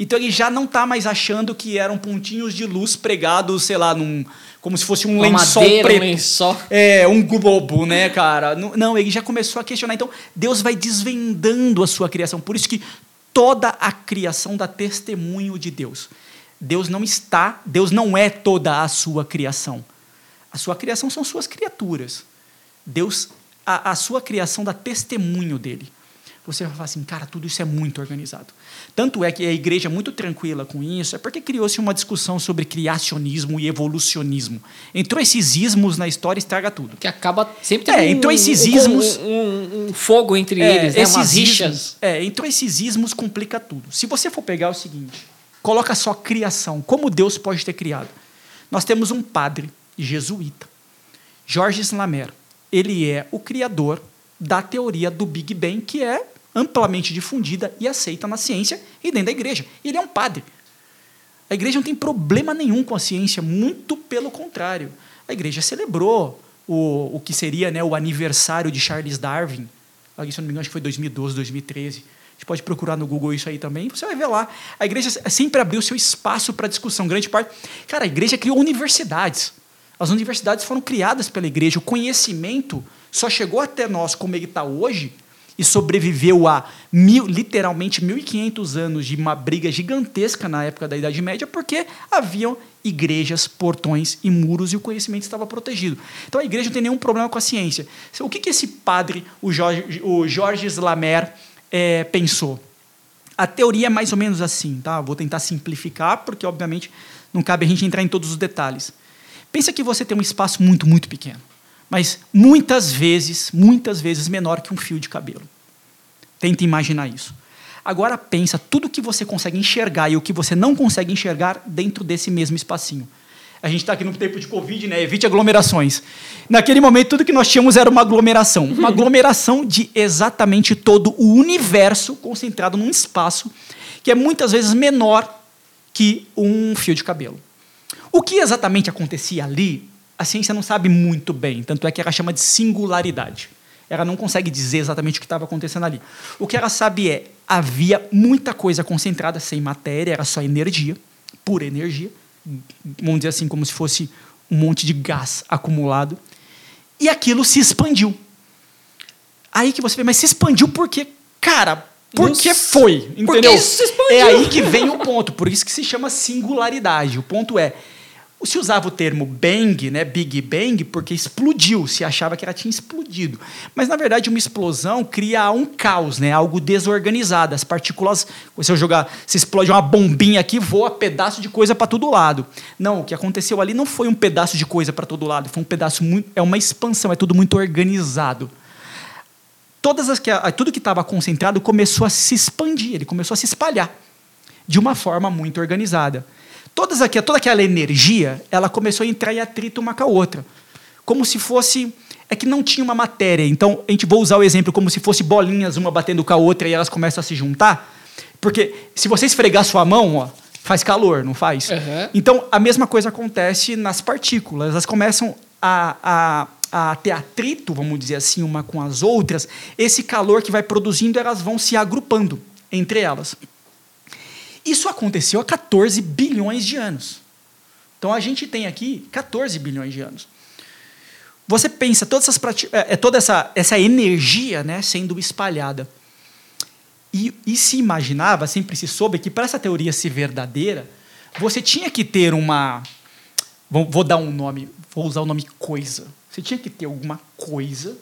Então ele já não está mais achando que eram pontinhos de luz pregados, sei lá, num, como se fosse um Uma lençol madeira, um preto. lençol. É, um globo, né, cara? Não, ele já começou a questionar. Então, Deus vai desvendando a sua criação. Por isso que toda a criação dá testemunho de Deus. Deus não está, Deus não é toda a sua criação. A sua criação são suas criaturas. Deus, a, a sua criação dá testemunho dele. Você vai falar assim, cara, tudo isso é muito organizado. Tanto é que a igreja é muito tranquila com isso, é porque criou-se uma discussão sobre criacionismo e evolucionismo. Entrou esses ismos na história e estraga tudo. Que acaba sempre tendo É, um, então esses um- ismos- Um, um- um fogo entre É, eles, né? Umas ismos, rixas. é, então esses ismos complica tudo. Se você for pegar o seguinte, coloca só criação, como Deus pode ter criado. Nós temos um padre jesuíta, Georges Lamer. Ele é o criador da teoria do Big Bang, que é amplamente difundida e aceita na ciência e dentro da igreja. Ele é um padre. A igreja não tem problema nenhum com a ciência, muito pelo contrário. A igreja celebrou o, o que seria né, o aniversário de Charles Darwin. Ali, se não me engano, acho que foi 2012, 2013. A gente pode procurar no Google isso aí também, você vai ver lá. A igreja sempre abriu seu espaço para discussão, grande parte. Cara, a igreja criou universidades. As universidades foram criadas pela igreja. O conhecimento só chegou até nós como ele está hoje e sobreviveu a mil, literalmente 1.500 anos de uma briga gigantesca na época da Idade Média, porque haviam igrejas, portões e muros e o conhecimento estava protegido. Então a igreja não tem nenhum problema com a ciência. O que, que esse padre, o Jorge, o Georges Lamer, é, pensou? A teoria é mais ou menos assim, tá? Vou tentar simplificar, porque obviamente não cabe a gente entrar em todos os detalhes. Pensa que você tem um espaço muito, muito pequeno, mas muitas vezes, muitas vezes menor que um fio de cabelo. Tenta imaginar isso. Agora pensa tudo que você consegue enxergar e o que você não consegue enxergar dentro desse mesmo espacinho. A gente está aqui no tempo de Covid, né? Evite aglomerações. Naquele momento, tudo que nós tínhamos era uma aglomeração. Uma aglomeração de exatamente todo o universo concentrado num espaço que é muitas vezes menor que um fio de cabelo. O que exatamente acontecia ali, a ciência não sabe muito bem, tanto é que ela chama de singularidade. Ela não consegue dizer exatamente o que estava acontecendo ali. O que ela sabe é, havia muita coisa concentrada sem matéria, era só energia, pura energia, vamos dizer assim, como se fosse um monte de gás acumulado, e aquilo se expandiu. Aí que você vê, mas se expandiu porque, cara, por que foi? Por que Entendeu? isso se expandiu? É aí que vem o ponto, por isso que se chama singularidade. O ponto é, se usava o termo bang, né, Big Bang, porque explodiu, se achava que ela tinha explodido. Mas na verdade uma explosão cria um caos, né, algo desorganizado. As partículas, se eu jogar, se explode uma bombinha aqui, voa pedaço de coisa para todo lado. Não, o que aconteceu ali não foi um pedaço de coisa para todo lado, foi um pedaço muito, é uma expansão, é tudo muito organizado todas as que, tudo que estava concentrado começou a se expandir, ele começou a se espalhar de uma forma muito organizada. Todas aqui, toda aquela energia, ela começou a entrar em atrito uma com a outra, como se fosse é que não tinha uma matéria. Então a gente vou usar o exemplo como se fosse bolinhas uma batendo com a outra e elas começam a se juntar, porque se você esfregar sua mão, ó, faz calor, não faz? Uhum. Então a mesma coisa acontece nas partículas, elas começam a, a a ter atrito, vamos dizer assim, uma com as outras, esse calor que vai produzindo, elas vão se agrupando entre elas. Isso aconteceu há 14 bilhões de anos. Então a gente tem aqui 14 bilhões de anos. você pensa todas essas é, toda essa, essa energia né, sendo espalhada. E, e se imaginava, sempre se soube, que para essa teoria ser verdadeira, você tinha que ter uma. Vou, vou dar um nome, vou usar o nome coisa. Você tinha que ter alguma coisa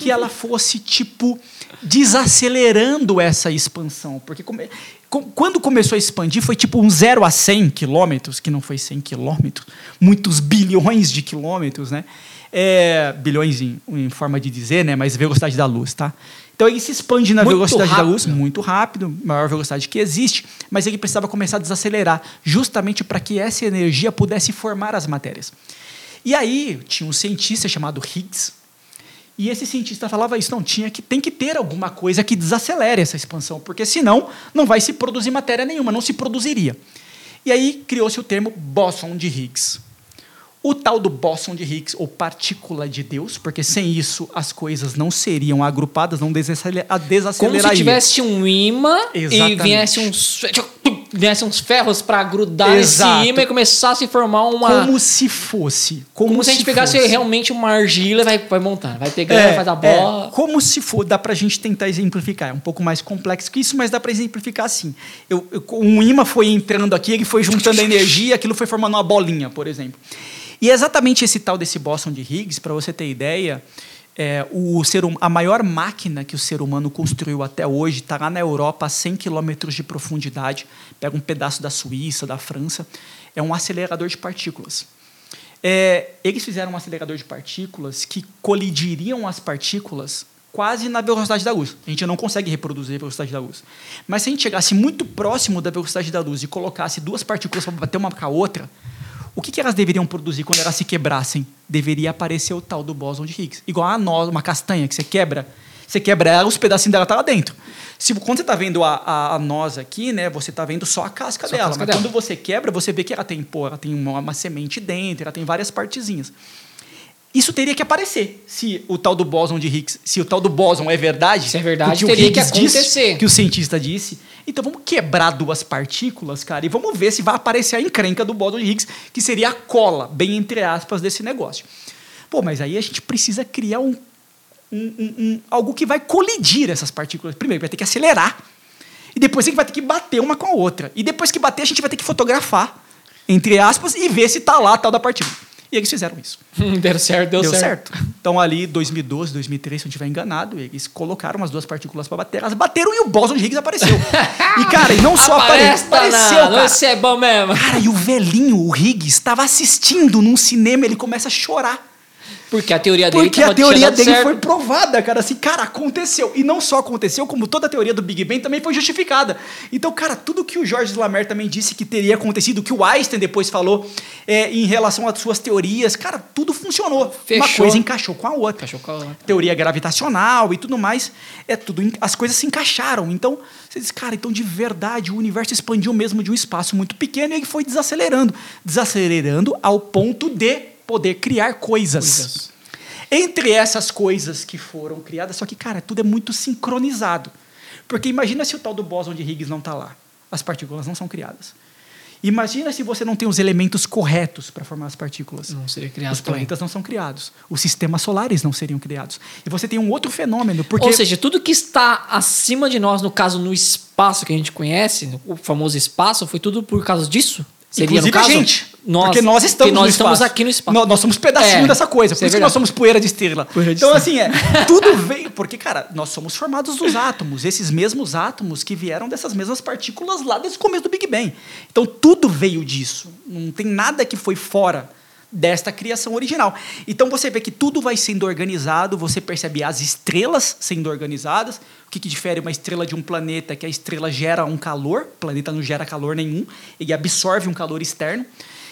que ela fosse, tipo, desacelerando essa expansão. Porque come, quando começou a expandir, foi tipo um 0 a 100 quilômetros, que não foi 100 quilômetros, muitos bilhões de quilômetros, né? É, bilhões em, em, forma de dizer, né? Mas velocidade da luz, tá? Então ele se expande na muito velocidade rápido. da luz, muito rápido, maior velocidade que existe, mas ele precisava começar a desacelerar, justamente para que essa energia pudesse formar as matérias. E aí tinha um cientista chamado Higgs, e esse cientista falava isso, não, tinha que, tem que ter alguma coisa que desacelere essa expansão, porque senão não vai se produzir matéria nenhuma, não se produziria. E aí criou-se o termo bóson de Higgs o tal do bóson de Higgs, ou partícula de Deus, porque sem isso as coisas não seriam agrupadas, não desacelerariam. Como se tivesse um imã Exatamente. e viesse uns, viesse uns ferros para grudar Exato. imã e começasse a formar uma... Como se fosse. Como, como se, se, a gente pegasse fosse. realmente uma argila e vai, vai montar, vai pegando, é, faz a bola. É, como se for, dá para a gente tentar exemplificar. É um pouco mais complexo que isso, mas dá para exemplificar assim. Eu, eu, um imã foi entrando aqui, ele foi juntando energia, aquilo foi formando uma bolinha, por exemplo. E é exatamente esse tal desse Boston de Higgs, para você ter ideia, é, o ser, hum, a maior máquina que o ser humano construiu até hoje está lá na Europa a 100 quilômetros de profundidade. Pega um pedaço da Suíça, da França. É um acelerador de partículas. É, eles fizeram um acelerador de partículas que colidiriam as partículas quase na velocidade da luz. A gente não consegue reproduzir a velocidade da luz. Mas se a gente chegasse muito próximo da velocidade da luz e colocasse duas partículas para bater uma com a outra, o que, que elas deveriam produzir quando elas se quebrassem? Deveria aparecer o tal do bóson de Higgs. Igual a noz, uma castanha que você quebra, você quebra ela, os pedacinhos dela estão tá lá dentro. Se, quando você está vendo a, a, a, noz aqui, né, você está vendo só a casca só dela. A casca mas dela. quando você quebra, você vê que ela tem, pô, ela tem uma, uma semente dentro, ela tem várias partezinhas. Isso teria que aparecer se o tal do bóson de Higgs, se o tal do bóson é verdade. Se é verdade, que teria que acontecer. Disse, que o cientista disse. Então vamos quebrar duas partículas, cara, e vamos ver se vai aparecer a encrenca do bóson de Higgs, que seria a cola, bem entre aspas, desse negócio. Pô, mas aí a gente precisa criar um, um, um, algo que vai colidir essas partículas. Primeiro, vai ter que acelerar. E depois a gente vai ter que bater uma com a outra. E depois que bater, a gente vai ter que fotografar, entre aspas, e ver se tá lá a tal da partícula. E eles fizeram isso. deu certo, deu, deu certo. certo. Então, ali, 2012, 2013, se eu não estiver enganado, eles colocaram as duas partículas para bater, elas bateram e o Bóson de Higgs apareceu. e, cara, e não só apareceu, apareceu, cara. Você é bom mesmo. Cara, e o velhinho, o Higgs, estava assistindo num cinema, ele começa a chorar. Porque a teoria dele Porque a teoria dele certo. foi provada, cara. Assim, cara, aconteceu. E não só aconteceu, como toda a teoria do Big Bang também foi justificada. Então, cara, tudo que o Jorge Lamer também disse que teria acontecido, que o Einstein depois falou é, em relação às suas teorias, cara, tudo funcionou. Fechou. Uma coisa encaixou com a outra. Encaixou com a outra. Teoria gravitacional e tudo mais. É tudo. As coisas se encaixaram. Então, você diz, cara, então de verdade o universo expandiu mesmo de um espaço muito pequeno e foi desacelerando. Desacelerando ao ponto de poder criar coisas. coisas. Entre essas coisas que foram criadas, só que, cara, tudo é muito sincronizado. Porque imagina se o tal do bóson de Higgs não está lá. As partículas não são criadas. Imagina se você não tem os elementos corretos para formar as partículas. Não seria criado. Os planetas também. não são criados. Os sistemas solares não seriam criados. E você tem um outro fenômeno. Porque... Ou seja, tudo que está acima de nós, no caso, no espaço que a gente conhece, o famoso espaço, foi tudo por causa disso? Seria Inclusive no caso, a gente. Nós, porque nós estamos nós estamos aqui no espaço. Nós, nós somos pedacinho é, dessa coisa. Por isso, é que nós somos poeira de estrela. Poeira de então, estrela. assim, é, tudo veio. Porque, cara, nós somos formados dos átomos. Esses mesmos átomos que vieram dessas mesmas partículas lá desde o começo do Big Bang. Então, tudo veio disso. Não tem nada que foi fora desta criação original. Então você vê que tudo vai sendo organizado, você percebe as estrelas sendo organizadas. O que, que difere uma estrela de um planeta? É que a estrela gera um calor, o planeta não gera calor nenhum, ele absorve um calor externo.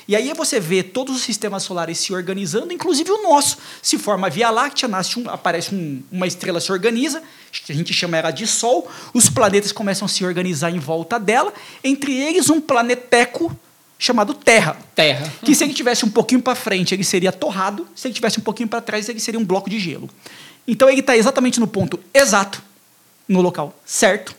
E aí você vê todos os sistemas solares se organizando, inclusive o nosso. Se forma a Via Láctea, nasce um, aparece um, uma estrela se organiza, a gente chama ela de Sol, os planetas começam a se organizar em volta dela, entre eles um planeteco chamado Terra. Terra. Que se ele tivesse um pouquinho para frente, ele seria torrado, se ele tivesse um pouquinho para trás, ele seria um bloco de gelo. Então ele está exatamente no ponto exato, no local certo.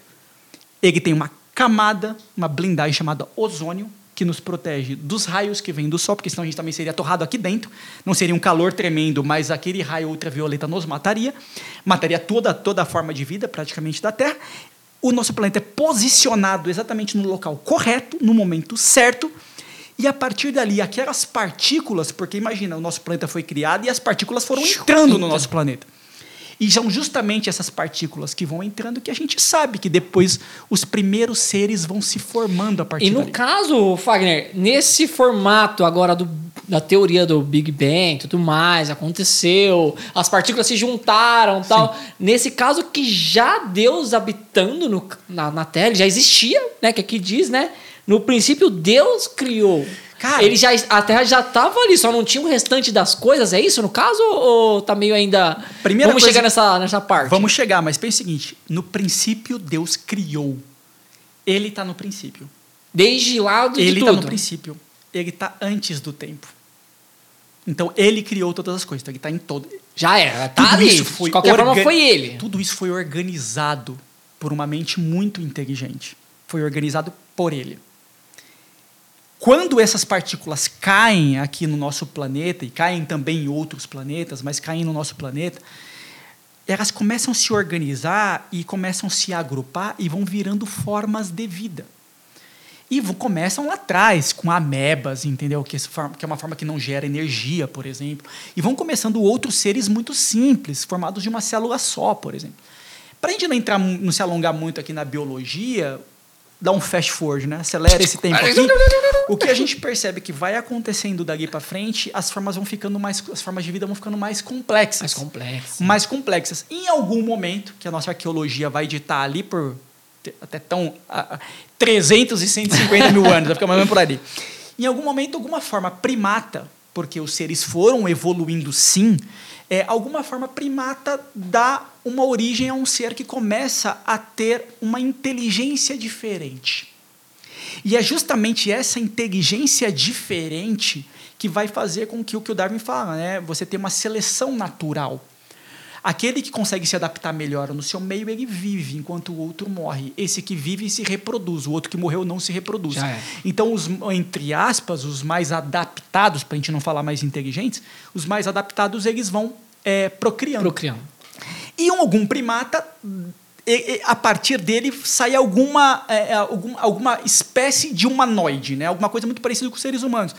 Ele tem uma camada, uma blindagem chamada ozônio, que nos protege dos raios que vêm do Sol, porque senão a gente também seria torrado aqui dentro. Não seria um calor tremendo, mas aquele raio ultravioleta nos mataria. Mataria toda, toda a forma de vida, praticamente, da Terra. O nosso planeta é posicionado exatamente no local correto, no momento certo. E a partir dali, aquelas partículas, porque imagina, o nosso planeta foi criado e as partículas foram entrando no nosso planeta. E são justamente essas partículas que vão entrando que a gente sabe que depois os primeiros seres vão se formando a partir E no dali. caso, Fagner, nesse formato agora do, da teoria do Big Bang, tudo mais, aconteceu, as partículas se juntaram tal. Nesse caso que já Deus habitando no, na, na Terra, já existia, né? Que aqui diz, né? No princípio, Deus criou. Cara- ele já, a Terra já estava ali, só não tinha o restante das coisas, é isso no caso? Ou tá meio ainda. Primeira Vamos coisa- chegar nessa, nessa parte. Vamos chegar, mas pense o seguinte: no princípio Deus criou. Ele está no princípio. Desde lá de Ele está no princípio. Ele está antes do tempo. Então ele criou todas as coisas. Então ele está em todo. Já era, tá Tudo ali. isso foi de qualquer forma, orga- foi ele. Tudo isso foi organizado por uma mente muito inteligente. Foi organizado por ele. Quando essas partículas caem aqui no nosso planeta, e caem também em outros planetas, mas caem no nosso planeta, elas começam a se organizar e começam a se agrupar e vão virando formas de vida. E começam lá atrás, com amebas, entendeu? Forma- que é uma forma que não gera energia, por exemplo. E vão começando outros seres muito simples, formados de uma célula só, por exemplo. Para a gente não entrar, não se alongar muito aqui na biologia, dá um fast forward, né? Acelera esse tempo aqui. O que a gente percebe que vai acontecendo dali para frente, as formas vão ficando mais, as formas de vida vão ficando mais complexas Mais complexo. mais complexas. Em algum momento, que a nossa arqueologia vai ditar ali por até tão a, a, 300 e 150 mil anos, vai ficar mais ou menos por ali. Em algum momento, alguma forma primata, porque os seres foram evoluindo sim, é, alguma forma primata dá uma origem a um ser que começa a ter uma inteligência diferente. E é justamente essa inteligência diferente que vai fazer com que o que o Darwin fala, né? Você tem uma seleção natural. Aquele que consegue se adaptar melhor no seu meio, ele vive, enquanto o outro morre. Esse que vive se reproduz, o outro que morreu não se reproduz. É. Então, os, entre aspas, os mais adaptados, para a gente não falar mais inteligentes, os mais adaptados, eles vão é, procriando. Procriando. E um- algum primata, a partir dele sai alguma, é, é, algum- alguma espécie de humanoide, né? alguma coisa muito parecida com os seres humanos.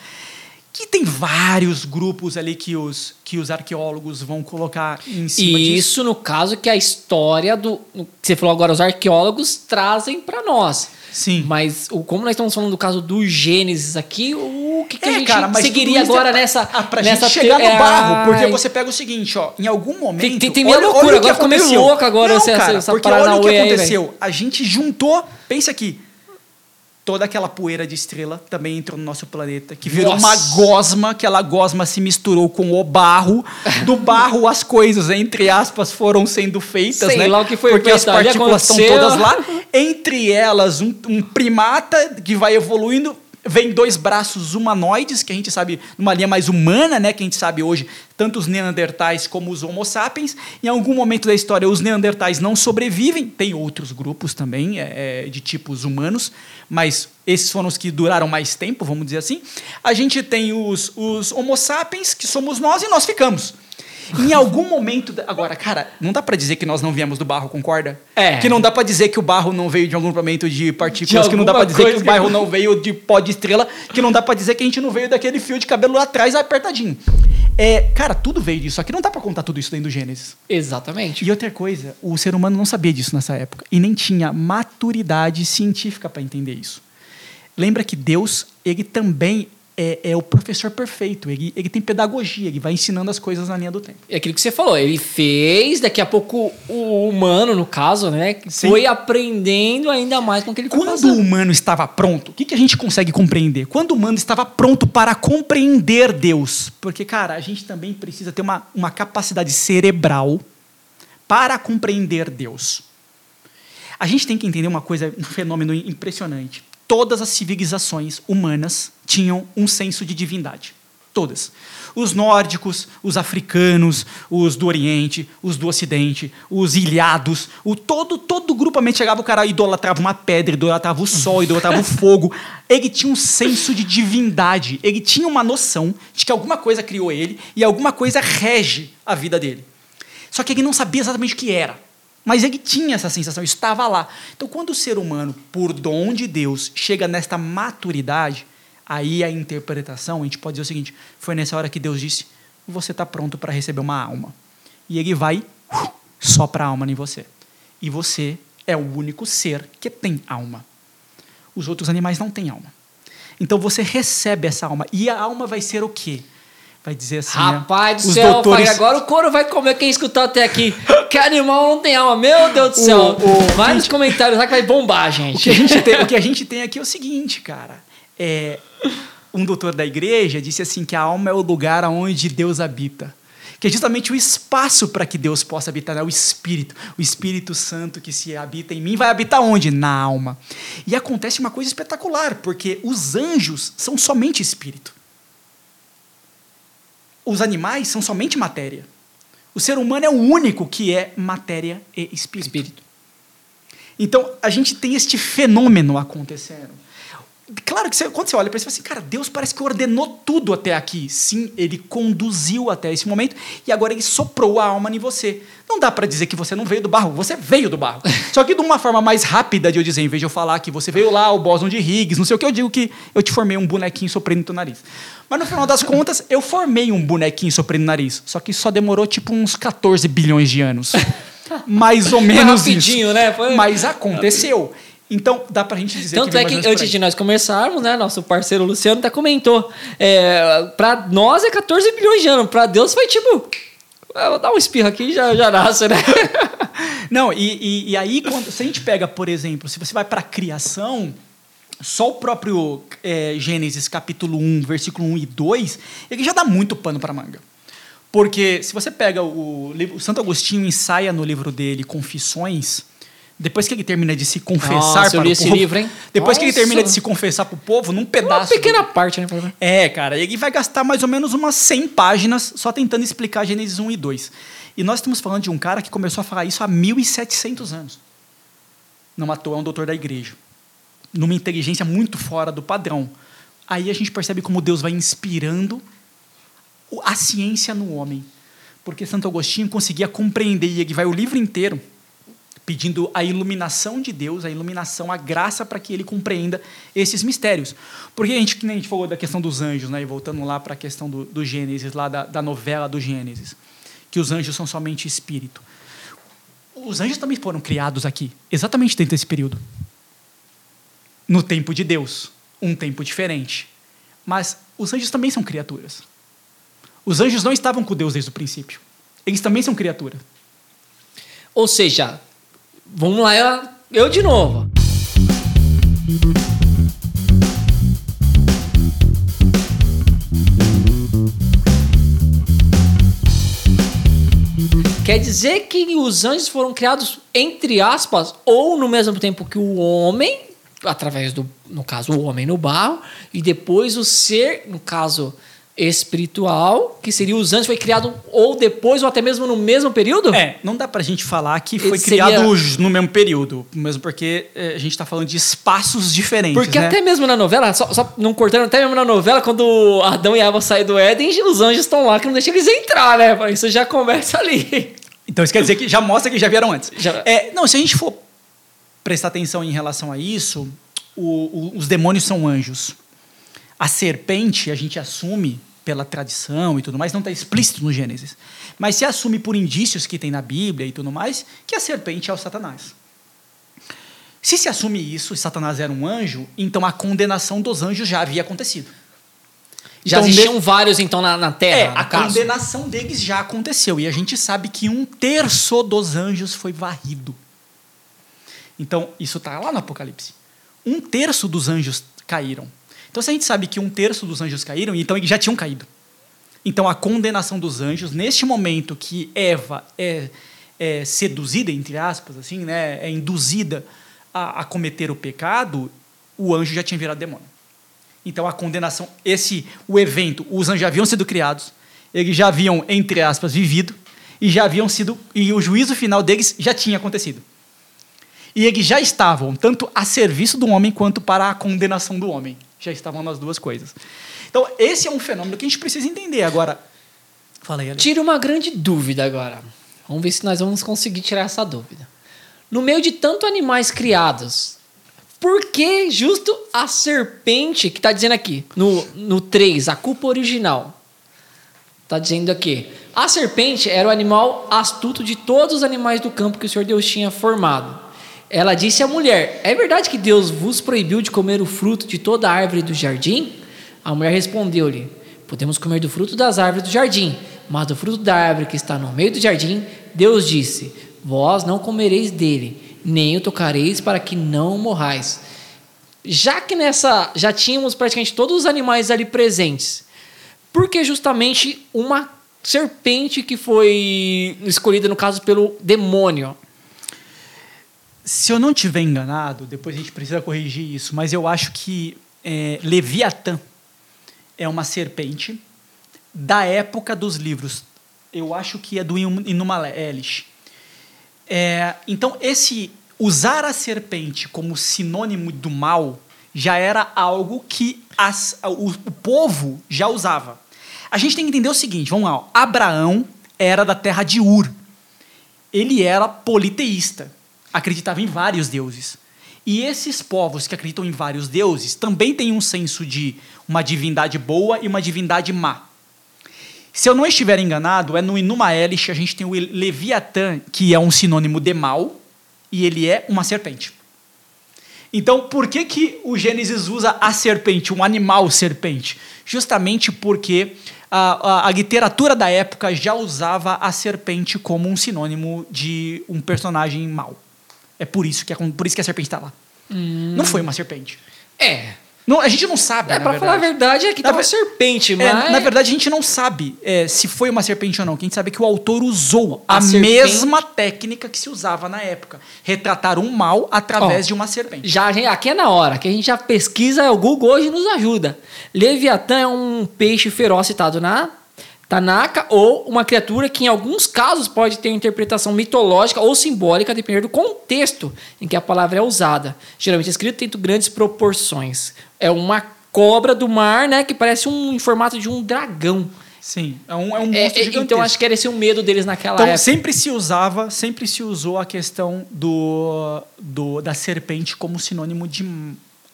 Que tem vários grupos ali que os, que os arqueólogos vão colocar em cima E disso. isso, no caso, que a história do. que Você falou agora, os arqueólogos trazem para nós. Sim. Mas o, como nós estamos falando do caso do Gênesis aqui, o que, que a É, gente cara, seguiria isso agora é pra- nessa. ah, pra nessa gente chegar te- no é, barro, porque você pega o seguinte, ó, em algum momento. Tem- tem- tem olha, loucura, olha agora ficou meio aconteceu. louco agora Não, essa- cara, essa porque olha o que Paranauê aí, aconteceu. a gente juntou, pensa aqui, toda aquela poeira de estrela também entrou no nosso planeta, que virou Nossa. uma gosma, aquela gosma se misturou com o barro, do barro as coisas, entre aspas, foram sendo feitas, Sei né? lá o que foi porque as feito ali, partículas estão todas lá, entre elas um, um primata que vai evoluindo vem dois braços humanoides, que a gente sabe, numa linha mais humana, né, que a gente sabe hoje, tanto os neandertais como os homo sapiens. Em algum momento da história, os neandertais não sobrevivem, tem outros grupos também, é, é, de tipos humanos, mas esses foram os que duraram mais tempo, vamos dizer assim. A gente tem os, os homo sapiens, que somos nós, e nós ficamos. Em algum momento. Agora, cara, não dá pra dizer que nós não viemos do barro, concorda? É. Que não dá pra dizer que o barro não veio de algum grupamento de partículas, De que não dá pra dizer que o barro não veio de pó de estrela, que não dá pra dizer que a gente não veio daquele fio de cabelo lá atrás apertadinho. É, cara, tudo veio disso. Aqui não dá pra contar tudo isso dentro do Gênesis. Exatamente. E outra coisa, o ser humano não sabia disso nessa época e nem tinha maturidade científica para entender isso. Lembra que Deus, ele também é, é o professor perfeito. Ele, ele tem pedagogia, ele vai ensinando as coisas na linha do tempo. É aquilo que você falou, ele fez, daqui a pouco o humano, no caso, né, Sim. foi aprendendo ainda mais com aquele Quando o humano estava pronto, o que, que a gente consegue compreender? Quando o humano estava pronto para compreender Deus. Porque, cara, a gente também precisa ter uma, uma capacidade cerebral para compreender Deus. A gente tem que entender uma coisa, um fenômeno impressionante. Todas as civilizações humanas tinham um senso de divindade. Todas. Os nórdicos, os africanos, os do Oriente, os do Ocidente, os ilhados, o todo todo grupamente chegava o cara idolatrava uma pedra, idolatrava o sol, idolatrava o fogo. Ele tinha um senso de divindade, ele tinha uma noção de que alguma coisa criou ele e alguma coisa rege a vida dele. Só que ele não sabia exatamente o que era. Mas ele tinha essa sensação, estava lá. Então, quando o ser humano, por dom de Deus, chega nesta maturidade, Aí a interpretação, a gente pode dizer o seguinte: foi nessa hora que Deus disse: você está pronto para receber uma alma. E ele vai uh, sopra a alma em você. E você é o único ser que tem alma. Os outros animais não têm alma. Então você recebe essa alma. E a alma vai ser o quê? Vai dizer assim. Né? Rapaz né? do céu, doutores... agora o couro vai comer quem escutou até aqui. Que animal não tem alma, meu Deus do céu. O, o, vai nos comentários lá que vai bombar, gente. O que, a gente tem, o que a gente tem aqui é o seguinte, cara. É, um doutor da igreja disse assim que a alma é o lugar onde Deus habita. Que é justamente o espaço para que Deus possa habitar, né? o Espírito. O Espírito Santo que se habita em mim vai habitar onde? Na alma. E acontece uma coisa espetacular, porque os anjos são somente espírito. Os animais são somente matéria. O ser humano é o único que é matéria e espírito. espírito. Então, a gente tem este fenômeno acontecendo. Claro que você, quando você olha para isso, você fala assim, cara, Deus parece que ordenou tudo até aqui. Sim, ele conduziu até esse momento e agora ele soprou a alma em você. Não dá para dizer que você não veio do barro, você veio do barro. Só que de uma forma mais rápida de eu dizer, em vez de eu falar que você veio lá, o bóson de Higgs, não sei o que, eu digo que eu te formei um bonequinho soprando no teu nariz. Mas no final das contas, eu formei um bonequinho soprando no nariz. Só que só demorou tipo uns 14 bilhões de anos. mais ou menos Foi rapidinho, isso. né? Foi... Mas aconteceu. Então, dá pra gente dizer Tanto que é que antes de nós começarmos, né, nosso parceiro Luciano até comentou. É, pra nós é 14 bilhões de anos, pra Deus foi tipo. Vou dar um espirro aqui e já, já nasce, né? Não, e, e, e, aí, quando, se a gente pega, por exemplo, se você vai para a criação, só o próprio é, Gênesis capítulo 1, versículo 1 e 2, ele já dá muito pano para manga. Porque se você pega o, o Santo Agostinho ensaia no livro dele Confissões, depois que ele termina de se confessar Nossa, para eu li esse povo, livro, hein? depois Nossa. que ele termina de se confessar para o povo, num pedaço. Uma pequena do... parte, né? É, cara, ele vai gastar mais ou menos umas 100 páginas só tentando explicar Gênesis 1 e 2. E nós estamos falando de um cara que começou a falar isso há 1700 anos. Não à toa é um doutor da igreja. Numa inteligência muito fora do padrão. Aí a gente percebe como Deus vai inspirando a ciência no homem. Porque Santo Agostinho conseguia compreender, e ele vai o livro inteiro pedindo a iluminação de Deus, a iluminação, a graça para que ele compreenda esses mistérios. Porque a gente, que nem a gente falou da questão dos anjos, né, e voltando lá para a questão do, do Gênesis, lá da, da novela do Gênesis, que os anjos são somente espírito. Os anjos também foram criados aqui, exatamente dentro desse período. No tempo de Deus, um tempo diferente. Mas os anjos também são criaturas. Os anjos não estavam com Deus desde o princípio. Eles também são criaturas. Ou seja, Vamos lá, eu de novo. Quer dizer que os anjos foram criados entre aspas ou no mesmo tempo que o homem, através do, no caso, o homem no barro, e depois o ser, no caso, espiritual, que seria os anjos, foi criado ou depois ou até mesmo no mesmo período? É, não dá pra gente falar que foi seria... criado no mesmo período, mesmo porque é, a gente tá falando de espaços diferentes. Porque né? até mesmo na novela, só, só, não cortando, até mesmo na novela, quando Adão e Eva saem do Éden, os anjos estão lá que não deixam eles entrar, né? Isso já começa ali. Então isso quer dizer que já mostra que já vieram antes. Já... É, não, se a gente for prestar atenção em relação a isso, o, o, os demônios são anjos. A serpente, a gente assume pela tradição e tudo mais, não está explícito no Gênesis. Mas se assume por indícios que tem na Bíblia e tudo mais, que a serpente é o Satanás. Se se assume isso, e Satanás era um anjo, então a condenação dos anjos já havia acontecido. Já então, existiam de... vários, então, na, na Terra? É, a caso. condenação deles já aconteceu. E a gente sabe que um terço dos anjos foi varrido. Então, isso está lá no Apocalipse. Um terço dos anjos caíram. Então, se a gente sabe que um terço dos anjos caíram, então eles já tinham caído. Então, a condenação dos anjos, neste momento que Eva é, é seduzida, entre aspas, assim, né, é induzida a, a cometer o pecado, o anjo já tinha virado demônio. Então a condenação, esse o evento, os anjos já haviam sido criados, eles já haviam entre aspas vivido e já haviam sido e o juízo final deles já tinha acontecido. E eles já estavam tanto a serviço do homem quanto para a condenação do homem. Já estavam nas duas coisas. Então, esse é um fenômeno que a gente precisa entender. Agora, Ale. Tira uma grande dúvida agora. Vamos ver se nós vamos conseguir tirar essa dúvida. No meio de tanto animais criados, por que justo a serpente, que está dizendo aqui, no, no 3, a culpa original, está dizendo aqui, a serpente era o animal astuto de todos os animais do campo que o Senhor Deus tinha formado. Ela disse à mulher: É verdade que Deus vos proibiu de comer o fruto de toda árvore do jardim? A mulher respondeu-lhe: Podemos comer do fruto das árvores do jardim, mas do fruto da árvore que está no meio do jardim, Deus disse: Vós não comereis dele, nem o tocareis para que não morrais. Já que nessa já tínhamos praticamente todos os animais ali presentes, por que justamente uma serpente que foi escolhida no caso pelo demônio? Se eu não tiver enganado, depois a gente precisa corrigir isso, mas eu acho que é, Leviatã é uma serpente da época dos livros. Eu acho que é do Inuma Elish. É, então, esse usar a serpente como sinônimo do mal já era algo que as, o, o, povo já usava. A gente tem que entender o seguinte: vamos lá. Ó, Abraão era da terra de Ur. Ele era politeísta acreditava em vários deuses. E esses povos que acreditam em vários deuses também têm um senso de uma divindade boa e uma divindade má. Se eu não estiver enganado, é no Inuma Elish a gente tem o Leviatã, que é um sinônimo de mal, e ele é uma serpente. Então, por que, que o Gênesis usa a serpente, um animal serpente? Justamente porque a, a, a, literatura da época já usava a serpente como um sinônimo de um personagem mau. É por isso que, é, por isso que a serpente está lá. Hum. Não foi uma serpente. É. Não, a gente não sabe. É, pra falar a verdade, é que tá uma serpente, mas. É, na verdade, a gente não sabe é, se foi uma serpente ou não. Quem sabe é que o autor usou a, a mesma técnica que se usava na época. Retratar um mal através de uma serpente. Já, aqui é na hora, que a gente já pesquisa, o Google hoje nos ajuda. Leviatã é um peixe feroz citado na Tanaka, ou uma criatura que, em alguns casos, pode ter interpretação mitológica ou simbólica, dependendo do contexto em que a palavra é usada. Geralmente escrito tem grandes proporções. É uma cobra do mar, né, que parece um em formato de um dragão. Sim, é um, é um monstro é, Então acho que era esse o medo deles naquela então, época. sempre se usava, sempre se usou a questão do, do da serpente como sinônimo de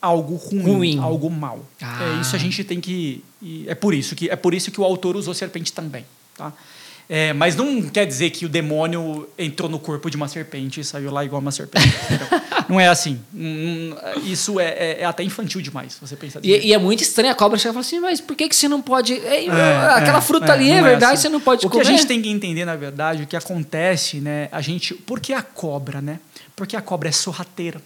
algo ruim, ruim. algo mal. Ah. É isso a gente tem que é por isso que é por isso que o autor usou serpente também, tá? É, mas não quer dizer que o demônio entrou no corpo de uma serpente e saiu lá igual uma serpente. não é assim. Isso é, é, é, até infantil demais, você pensar e, e, é muito estranho a cobra chegar e falar assim, mas por que, que você não pode... É, aquela fruta ali é, verdade, assim. você não pode o comer. O que a gente tem que entender, na verdade, o que acontece, né? A gente... Por que a cobra, né? Porque a cobra é sorrateira.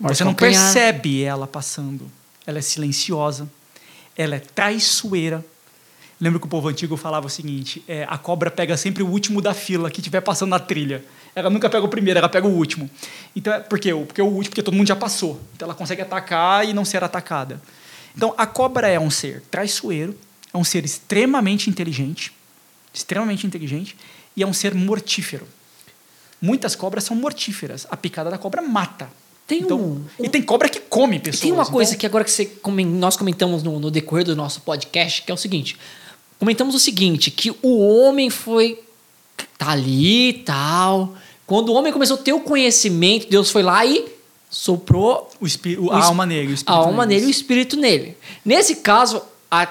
Você não percebe ela passando. Ela é silenciosa. Ela é traiçoeira. Lembro que o povo antigo falava o seguinte: é, a cobra pega sempre o último da fila que estiver passando na trilha. Ela nunca pega o primeiro, ela pega o último. Então, por quê? Porque o último, porque todo mundo já passou. Então ela consegue atacar e não ser atacada. Então a cobra é um ser traiçoeiro, é um ser extremamente inteligente, extremamente inteligente e é um ser mortífero. Muitas cobras são mortíferas. A picada da cobra mata. Tem então, um, e tem cobra que come pessoas. Tem uma coisa então... que agora que você, nós comentamos no, no decorrer do nosso podcast, que é o seguinte. Comentamos o seguinte, que o homem foi... Tá ali e tal. Quando o homem começou a ter o conhecimento, Deus foi lá e soprou... O espírito, a alma nele. a alma nele e o espírito nele. Nesse caso, a,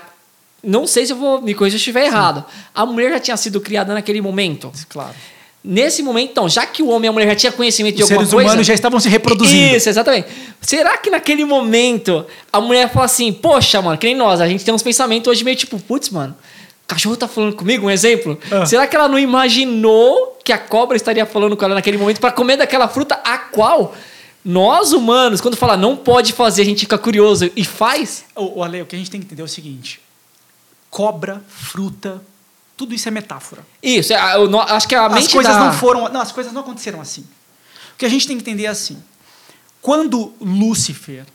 não sei se eu vou me corrigir se eu estiver errado. A mulher já tinha sido criada naquele momento. Claro. Nesse momento, então, já que o homem e a mulher já tinham conhecimento de Os alguma coisa... Os seres humanos já estavam se reproduzindo. Isso, exatamente. Será que naquele momento a mulher fala assim, poxa, mano, que nem nós, a gente tem uns pensamentos hoje meio tipo, putz, mano, o cachorro tá falando comigo, um exemplo? Ah. Será que ela não imaginou que a cobra estaria falando com ela naquele momento para comer daquela fruta a qual nós humanos, quando fala não pode fazer, a gente fica curioso e faz? O, o Ale, o que a gente tem que entender é o seguinte: cobra, fruta, tudo isso é metáfora. Isso, é, não, acho que a mente as coisas da... não foram, não, as coisas não aconteceram assim. O que a gente tem que entender é assim: quando Lúcifer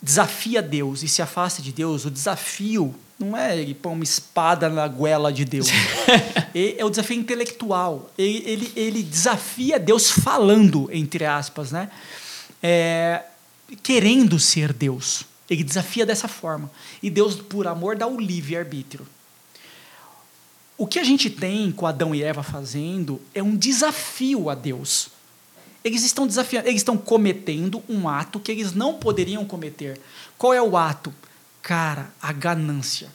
desafia Deus e se afasta de Deus, o desafio não é ele pôr uma espada na goela de Deus. é o desafio intelectual. Ele, ele, ele, desafia Deus falando, entre aspas, né? É, querendo ser Deus. Ele desafia dessa forma. E Deus, por amor, dá o livre-arbítrio. O que a gente tem com Adão e Eva fazendo é um desafio a Deus. Eles estão desafiando, eles estão cometendo um ato que eles não poderiam cometer. Qual é o ato? Cara, a ganância.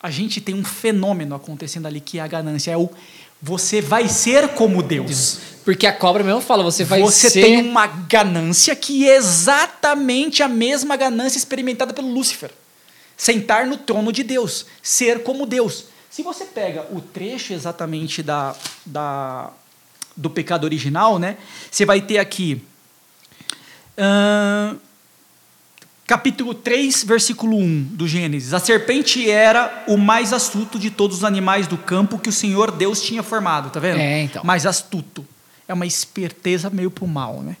A gente tem um fenômeno acontecendo ali que é a ganância. É o você vai ser como Deus. Porque a cobra mesmo fala, você vai você ser. Você tem uma ganância que é exatamente a mesma ganância experimentada pelo Lúcifer. Sentar no trono de Deus, ser como Deus. Se você pega o trecho exatamente da, da, do pecado original, né, você vai ter aqui. Uh, capítulo 3, versículo 1 do Gênesis. A serpente era o mais astuto de todos os animais do campo que o Senhor Deus tinha formado, tá vendo? É, então. Mais astuto. É uma esperteza meio pro mal, né?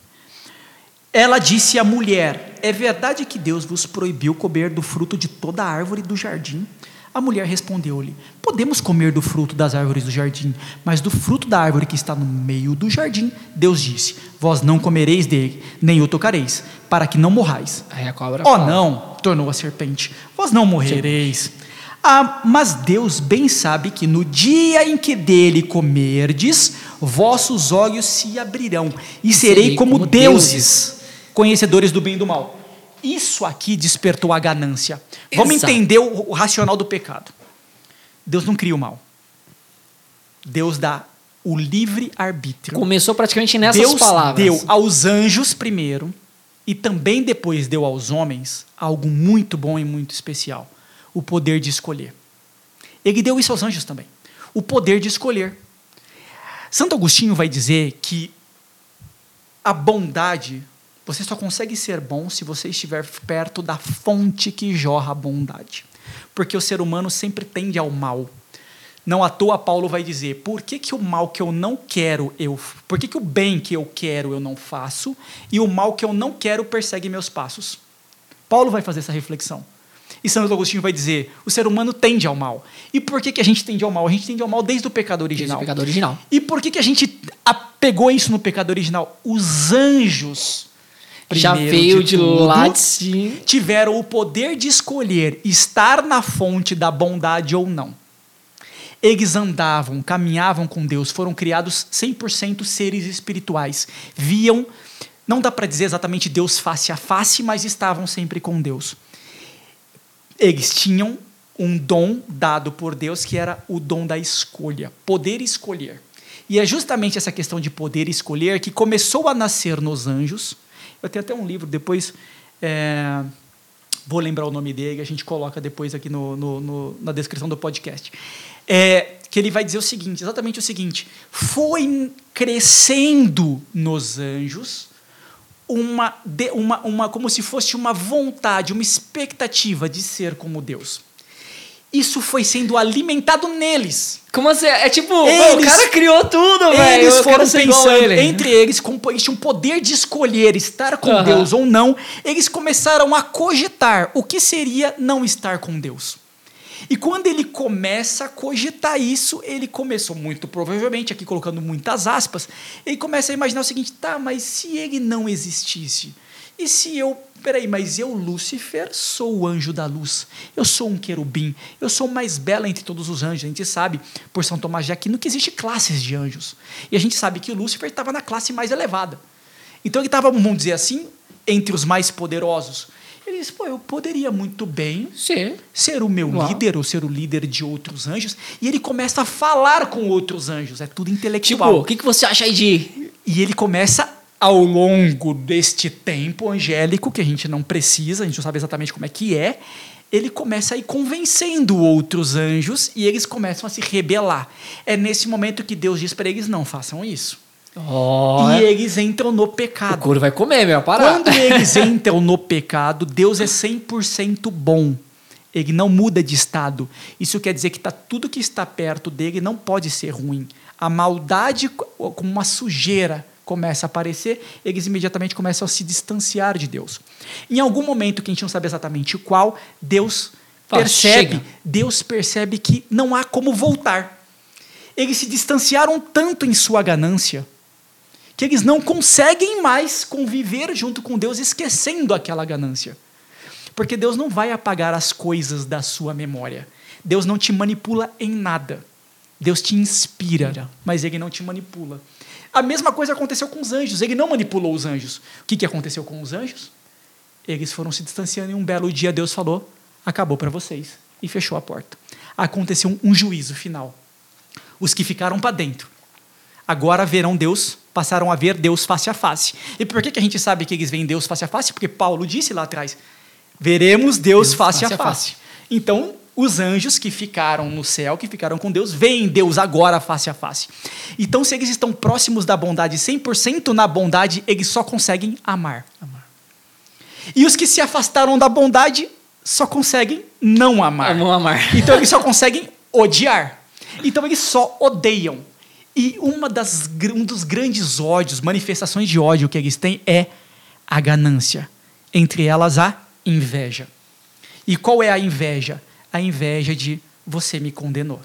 Ela disse à mulher: É verdade que Deus vos proibiu comer do fruto de toda a árvore do jardim? A mulher respondeu-lhe: Podemos comer do fruto das árvores do jardim, mas do fruto da árvore que está no meio do jardim, Deus disse: Vós não comereis dele, nem o tocareis, para que não morrais. Aí a cobra oh, não, tornou a serpente: Vós não morrereis. Ah, mas Deus bem sabe que no dia em que dele comerdes, vossos olhos se abrirão e serei como, como deuses, deuses, conhecedores do bem e do mal. Isso aqui despertou a ganância. Vamos Exato. entender o, o racional do pecado. Deus não cria o mal. Deus dá o livre arbítrio. Começou praticamente nessas Deus palavras. Deu aos anjos primeiro e também depois deu aos homens algo muito bom e muito especial: o poder de escolher. Ele deu isso aos anjos também. O poder de escolher. Santo Agostinho vai dizer que a bondade você só consegue ser bom se você estiver perto da fonte que jorra a bondade. Porque o ser humano sempre tende ao mal. Não à toa Paulo vai dizer: por que, que o mal que eu não quero eu. Por que, que o bem que eu quero eu não faço e o mal que eu não quero persegue meus passos? Paulo vai fazer essa reflexão. E Santo Agostinho vai dizer: o ser humano tende ao mal. E por que, que a gente tende ao mal? A gente tende ao mal desde o pecado original. Desde o pecado original. E por que, que a gente apegou isso no pecado original? Os anjos já veio de, de lá de cima. Tiveram o poder de escolher estar na fonte da bondade ou não. Eles andavam, caminhavam com Deus, foram criados 100% seres espirituais. Viam, não dá para dizer exatamente Deus face a face, mas estavam sempre com Deus. Eles tinham um dom dado por Deus que era o dom da escolha, poder escolher. E é justamente essa questão de poder escolher que começou a nascer nos anjos eu tenho até um livro, depois é, vou lembrar o nome dele, a gente coloca depois aqui no, no, no, na descrição do podcast. É, que ele vai dizer o seguinte, exatamente o seguinte: foi crescendo nos anjos uma, uma, uma como se fosse uma vontade, uma expectativa de ser como Deus isso foi sendo alimentado neles. Como assim? É tipo, eles, o cara criou tudo, velho. Eles foram pensando, ele. entre eles, como eles tinham poder de escolher estar com uhum. Deus ou não, eles começaram a cogitar o que seria não estar com Deus. E quando ele começa a cogitar isso, ele começou muito provavelmente, aqui colocando muitas aspas, ele começa a imaginar o seguinte: tá, mas se ele não existisse, e se eu, peraí, mas eu, Lúcifer, sou o anjo da luz, eu sou um querubim, eu sou o mais bela entre todos os anjos. A gente sabe, por São Tomás de Aquino, que existe classes de anjos. E a gente sabe que o Lúcifer estava na classe mais elevada. Então ele estava, vamos dizer assim, entre os mais poderosos. Ele disse, pô, eu poderia muito bem Sim. ser o meu Uau. líder ou ser o líder de outros anjos. E ele começa a falar com outros anjos. É tudo intelectual. Tipo, o que, que você acha aí de... E ele começa ao longo deste tempo angélico, que a gente não precisa, a gente não sabe exatamente como é que é, ele começa a ir convencendo outros anjos e eles começam a se rebelar. É nesse momento que Deus diz para eles: não façam isso. Oh, e eles entram no pecado. O couro vai comer, meu, para. Quando eles entram no pecado, Deus é 100% bom. Ele não muda de estado. Isso quer dizer que tá, tudo que está perto dele não pode ser ruim. A maldade, como uma sujeira, começa a aparecer, eles imediatamente começam a se distanciar de Deus. Em algum momento, que a gente não sabe exatamente qual, Deus Fala, percebe, chega. Deus percebe que não há como voltar. Eles se distanciaram tanto em sua ganância que eles não conseguem mais conviver junto com Deus, esquecendo aquela ganância. Porque Deus não vai apagar as coisas da sua memória. Deus não te manipula em nada. Deus te inspira, mas ele não te manipula. A mesma coisa aconteceu com os anjos. Ele não manipulou os anjos. O que, que aconteceu com os anjos? Eles foram se distanciando e um belo dia Deus falou: acabou para vocês. E fechou a porta. Aconteceu um, juízo final. Os que ficaram para dentro agora verão Deus, passaram a ver Deus face a face. E por que, que a gente sabe que eles veem Deus face a face? Porque Paulo disse lá atrás: veremos Deus, Deus face, face a a face. Então, os anjos que ficaram no céu, que ficaram com Deus, veem Deus agora face a face. Então, se eles estão próximos da bondade, 100% na bondade, eles só conseguem amar. E os que se afastaram da bondade só conseguem não amar. Vamos amar. Então eles só conseguem odiar. Então eles só odeiam. E uma das, um dos grandes ódios, manifestações de ódio que eles têm é a ganância. Entre elas, a inveja. E qual é a inveja? A inveja de você me condenou.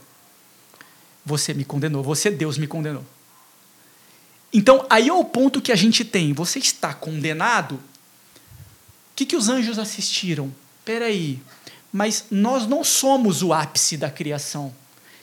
Você me condenou. Você, Deus, me condenou. Então, aí é o ponto que a gente tem. Você está condenado. O que, que os anjos assistiram? Peraí, mas nós não somos o ápice da criação.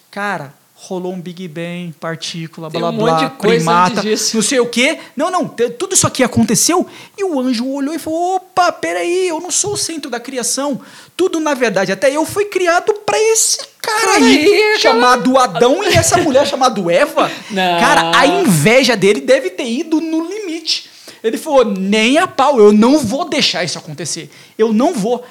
Cara, rolou um Big Bang, partícula, Tem blá um blá, coisa primata, não sei o quê. Não, não, tudo isso aqui aconteceu e o anjo olhou e falou: opa, peraí, eu não sou o centro da criação. Tudo, na verdade, até eu fui criado para esse cara aí, Aí, cara. chamado Adão e essa mulher chamada Eva. Não. Cara, a inveja dele deve ter ido no limite. Ele falou: nem a pau, eu não vou deixar isso acontecer. Eu não vou.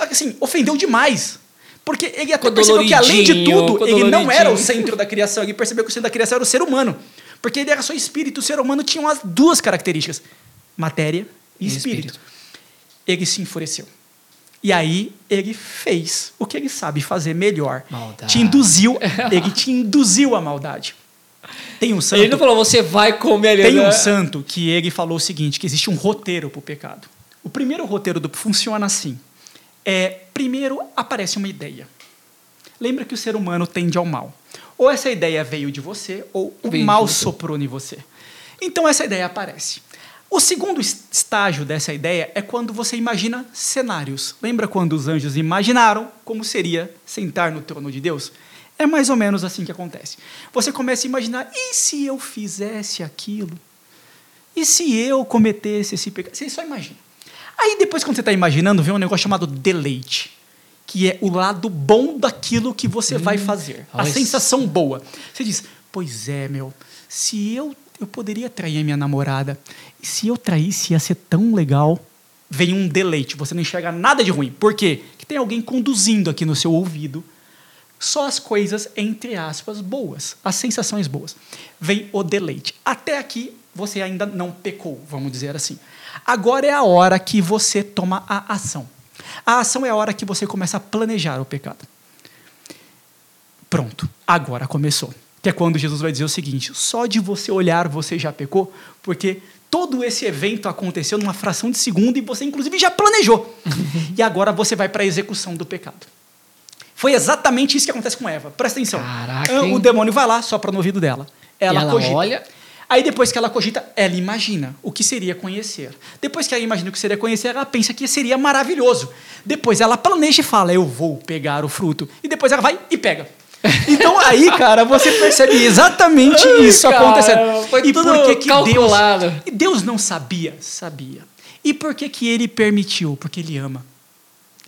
Assim, ofendeu demais. Porque ele até percebeu que, além de tudo, ele não era o centro da criação. Ele percebeu que o centro da criação era o ser humano. Porque ele era só espírito. O ser humano tinha as duas características: matéria e E espírito. espírito. Ele se enfureceu. E aí ele fez o que ele sabe fazer melhor. Maldade. Te induziu, ele te induziu à maldade. Tem um santo. Ele não falou, você vai comer ali. Tem né? um santo que ele falou o seguinte, que existe um roteiro para o pecado. O primeiro roteiro do funciona assim. É, primeiro aparece uma ideia. Lembra que o ser humano tende ao mal. Ou essa ideia veio de você, ou o Veio mal soprou em você. Então essa ideia aparece. O segundo es- estágio dessa ideia é quando você imagina cenários. Lembra quando os anjos imaginaram como seria sentar no trono de Deus? É mais ou menos assim que acontece. Você começa a imaginar: e se eu fizesse aquilo? E se eu cometesse esse pecado? Você só imagina. Aí depois, quando você está imaginando, vem um negócio chamado deleite, que é o lado bom daquilo que você vai fazer. A sensação boa. Você diz, pois é, meu, se eu, eu poderia trair a minha namorada, e se eu traísse ia ser tão legal. Vem um deleite, você não enxerga nada de ruim. Por quê? Que tem alguém conduzindo aqui no seu ouvido só as coisas, entre aspas, boas, as sensações boas. Vem o deleite. Até aqui você ainda não pecou, vamos dizer assim. Agora é a hora que você toma a ação. A ação é a hora que você começa a planejar o pecado. Pronto, agora começou. Que é quando Jesus vai dizer o seguinte: só de você olhar você já pecou, porque todo esse evento aconteceu numa fração de segundo e você, inclusive, já planejou. e agora você vai para a execução do pecado. Foi exatamente isso que acontece com Eva. Presta atenção. Caraca, Ah, o demônio vai lá, sopra no ouvido dela. Ela, ela cogita. olha- Aí depois que ela cogita, ela imagina o que seria conhecer. Depois que ela imagina o que seria conhecer, ela pensa que seria maravilhoso. Depois ela planeja e fala: Eu vou pegar o fruto. E depois ela vai e pega. Então aí, cara, você percebe exatamente Ai, isso cara, acontecendo. foi e tudo por que, que calculado. Deus, e Deus não sabia? Sabia. E por que, que ele permitiu? Porque ele ama.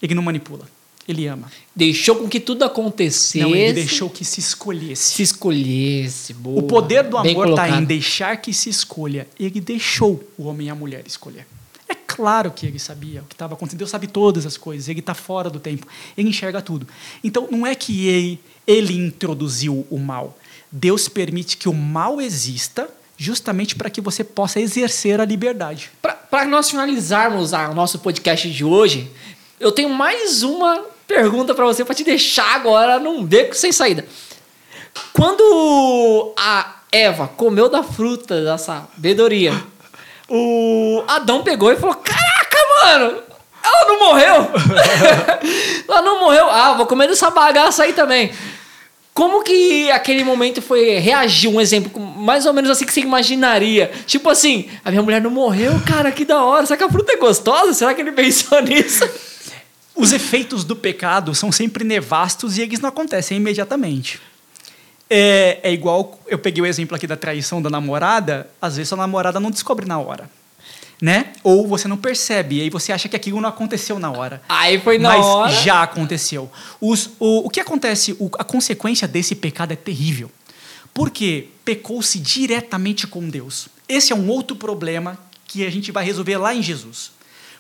Ele não manipula. Ele ama. Deixou com que tudo acontecesse. Não, ele deixou que se escolhesse. Se escolhesse. Boa. O poder do amor está em deixar que se escolha. Ele deixou o homem e a mulher escolher. É claro que ele sabia o que estava acontecendo. Deus sabe todas as coisas. Ele está fora do tempo. Ele enxerga tudo. Então, não é que ele, ele introduziu o mal. Deus permite que o mal exista justamente para que você possa exercer a liberdade. Para nós finalizarmos a- o nosso podcast de hoje, eu tenho mais uma pergunta para você, para te deixar agora num beco sem saída. Quando a, Eva comeu da fruta da sabedoria. O Adão pegou e falou: Caraca, mano! Ela não morreu! ela não morreu. Ah, vou comer dessa bagaça aí também. Como que aquele momento foi reagir? Um exemplo, mais ou menos assim que você imaginaria. Tipo assim, a minha mulher não morreu, cara, que da hora. Será que a fruta é gostosa? Será que ele pensou nisso? Os efeitos do pecado são sempre nevastos e eles não acontecem imediatamente. É, é igual, eu peguei o exemplo aqui da traição da namorada, às vezes a namorada não descobre na hora. Né? Ou você não percebe, e aí você acha que aquilo não aconteceu na hora. Aí foi na mas hora. já aconteceu. Os, o, o que acontece, o, a consequência desse pecado é terrível. Porque pecou-se diretamente com Deus. Esse é um outro problema que a gente vai resolver lá em Jesus.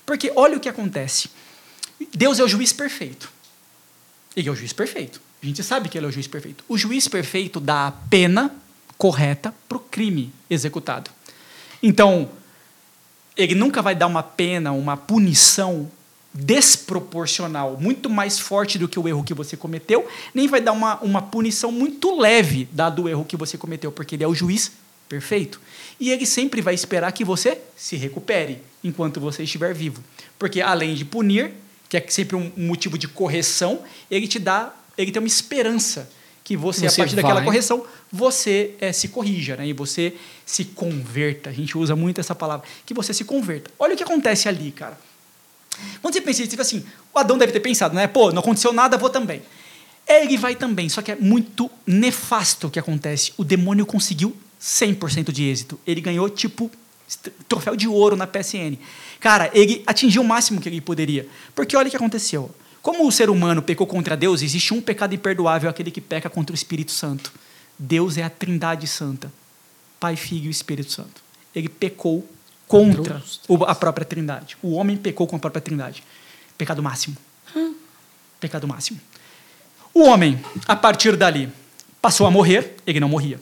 Porque olha o que acontece. Deus é o juiz perfeito. Ele é o juiz perfeito. A gente sabe que ele é o juiz perfeito. O juiz perfeito dá a pena correta para o crime executado. Então, ele nunca vai dar uma pena, uma punição desproporcional, muito mais forte do que o erro que você cometeu, nem vai dar uma, uma punição muito leve dado o erro que você cometeu, porque ele é o juiz perfeito. E ele sempre vai esperar que você se recupere enquanto você estiver vivo. Porque além de punir, que é sempre um motivo de correção, ele te dá, ele tem uma esperança que você, Você a partir daquela vai. correção, você eh, se corrija, né? E você se converta. A gente usa muito essa palavra, que você se converta. Olha o que acontece ali, cara. Quando você pensa, tipo assim, o Adão deve ter pensado, né? Pô, não aconteceu nada, vou também. Ele vai também, só que é muito nefasto o que acontece. O demônio conseguiu 100% de êxito. Ele ganhou, tipo, troféu de ouro na PSN. Cara, ele atingiu o máximo que ele poderia. Porque olha o que aconteceu. Como o ser humano pecou contra Deus, existe um pecado imperdoável, aquele que peca contra o Espírito Santo. Deus é a trindade santa. Pai, Filho e Espírito Santo. Ele pecou contra o- a própria trindade. O homem pecou com a própria trindade. Pecado máximo. Pecado máximo. O homem, a partir dali, passou a morrer, ele não morria.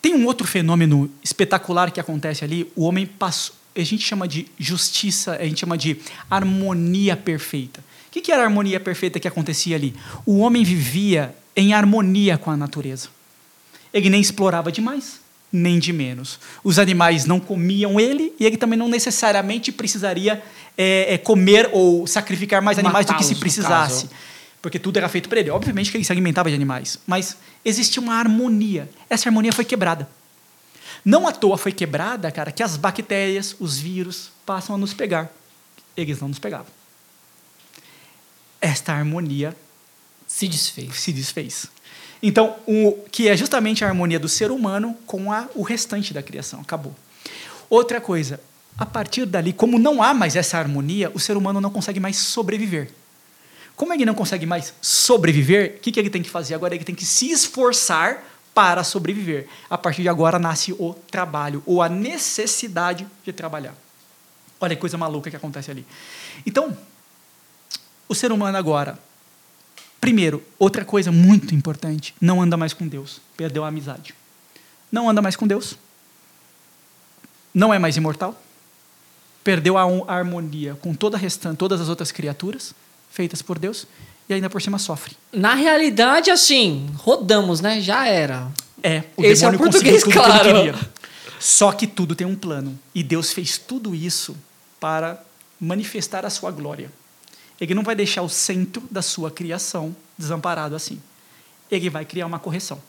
Tem um outro fenômeno espetacular que acontece ali. O homem passou. A gente chama de justiça, a gente chama de harmonia perfeita. O que que era a harmonia perfeita que acontecia ali? O homem vivia em harmonia com a natureza. Ele nem explorava demais, nem de menos. Os animais não comiam ele e ele também não necessariamente precisaria é, comer ou sacrificar mais animais do que se precisasse. Porque tudo era feito para ele. Obviamente que ele se alimentava de animais, mas existia uma harmonia. Essa harmonia foi quebrada. Não à toa foi quebrada, cara, que as bactérias, os vírus passam a nos pegar. Eles não nos pegavam. Esta harmonia Se desfez. se desfez. Então, o que é justamente a harmonia do ser humano com a, o restante da criação. Acabou. Outra coisa, a partir dali, como não há mais essa harmonia, o ser humano não consegue mais sobreviver. Como ele não consegue mais sobreviver, o que, que ele tem que fazer agora? Ele tem que se esforçar para sobreviver. A partir de agora nasce o trabalho, ou a necessidade de trabalhar. Olha que coisa maluca que acontece ali. Então, o ser humano agora Primeiro, outra coisa muito importante, não anda mais com Deus. Perdeu a amizade. Não anda mais com Deus. Não é mais imortal. Perdeu a harmonia com toda a restante, todas as outras criaturas feitas por Deus e ainda por cima sofre. Na realidade, assim, rodamos, né? Já era. É, o Esse é o demônio português, tudo claro. que ele queria. Só que tudo tem um plano. E Deus fez tudo isso para manifestar a sua glória. Ele não vai deixar o centro da sua criação desamparado assim. Ele vai criar uma correção.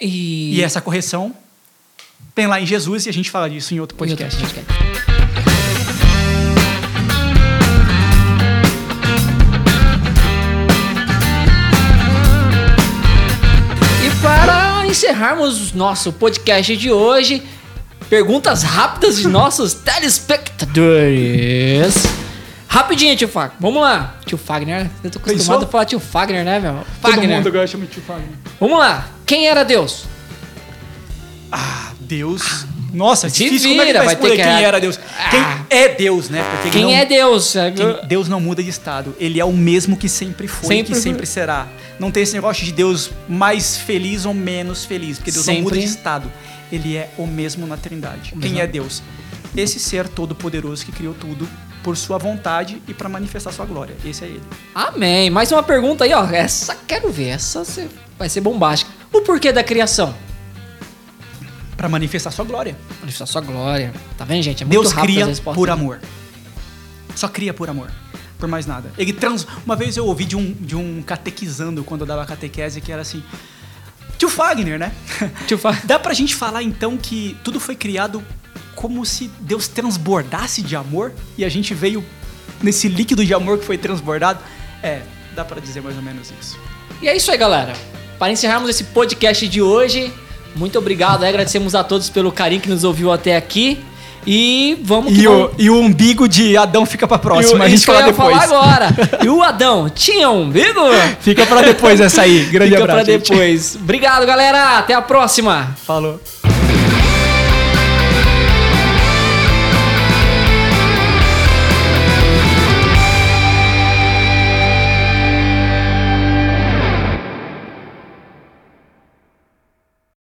E, E essa correção tem lá em Jesus e a gente fala disso em outro Em outro podcast. podcast. Encerrarmos nosso podcast de hoje, perguntas rápidas de nossos telespectadores. Rapidinho, tio Fagner. Vamos lá. Tio Fagner. Eu tô acostumado Pensou? a falar tio Fagner, né, meu? Todo Fagner. mundo agora chama de tio Fagner. Vamos lá. Quem era Deus? Ah, Deus. Nossa, difícil. Como é que vira, vai vai ter que- quem era Deus? Ah. Quem é Deus, né? Porque Quem não- é Deus? Quem- Deus não muda de estado. Ele é o mesmo que sempre foi Sempre e que sempre será. Não tem esse negócio de Deus mais feliz ou menos feliz, porque Deus não muda de Sempre. estado. Ele é o mesmo na Trindade. Quem mesmo. é Deus? Esse ser todo-poderoso que criou tudo por sua vontade e para manifestar sua glória. Esse é ele. Amém. Mais uma pergunta aí, ó. Essa quero ver. Essa vai ser bombástica. O porquê da criação? Para manifestar sua glória. Manifestar sua glória. Tá vendo, gente? É muito Deus cria por amor. Só cria por amor. Por mais nada. Ele trans... Uma vez eu ouvi de um, de um catequizando quando eu dava catequese que era assim. Tio Fagner, né? Tio Fa- Dá pra gente falar então que tudo foi criado como se Deus transbordasse de amor e a gente veio nesse líquido de amor que foi transbordado? É, dá pra dizer mais ou menos isso. E é isso aí, galera. Para encerrarmos esse podcast de hoje, muito obrigado. Agradecemos a todos pelo carinho que nos ouviu até aqui. E vamos E vamos. o, e o umbigo de Adão fica pra E o- próxima, a gente fala depois. falar agora. E o Adão, tinha um umbigo? Fica pra depois essa aí. Grande Fica abraço. pra gente. depois. Obrigado, galera. Até a próxima. Falou.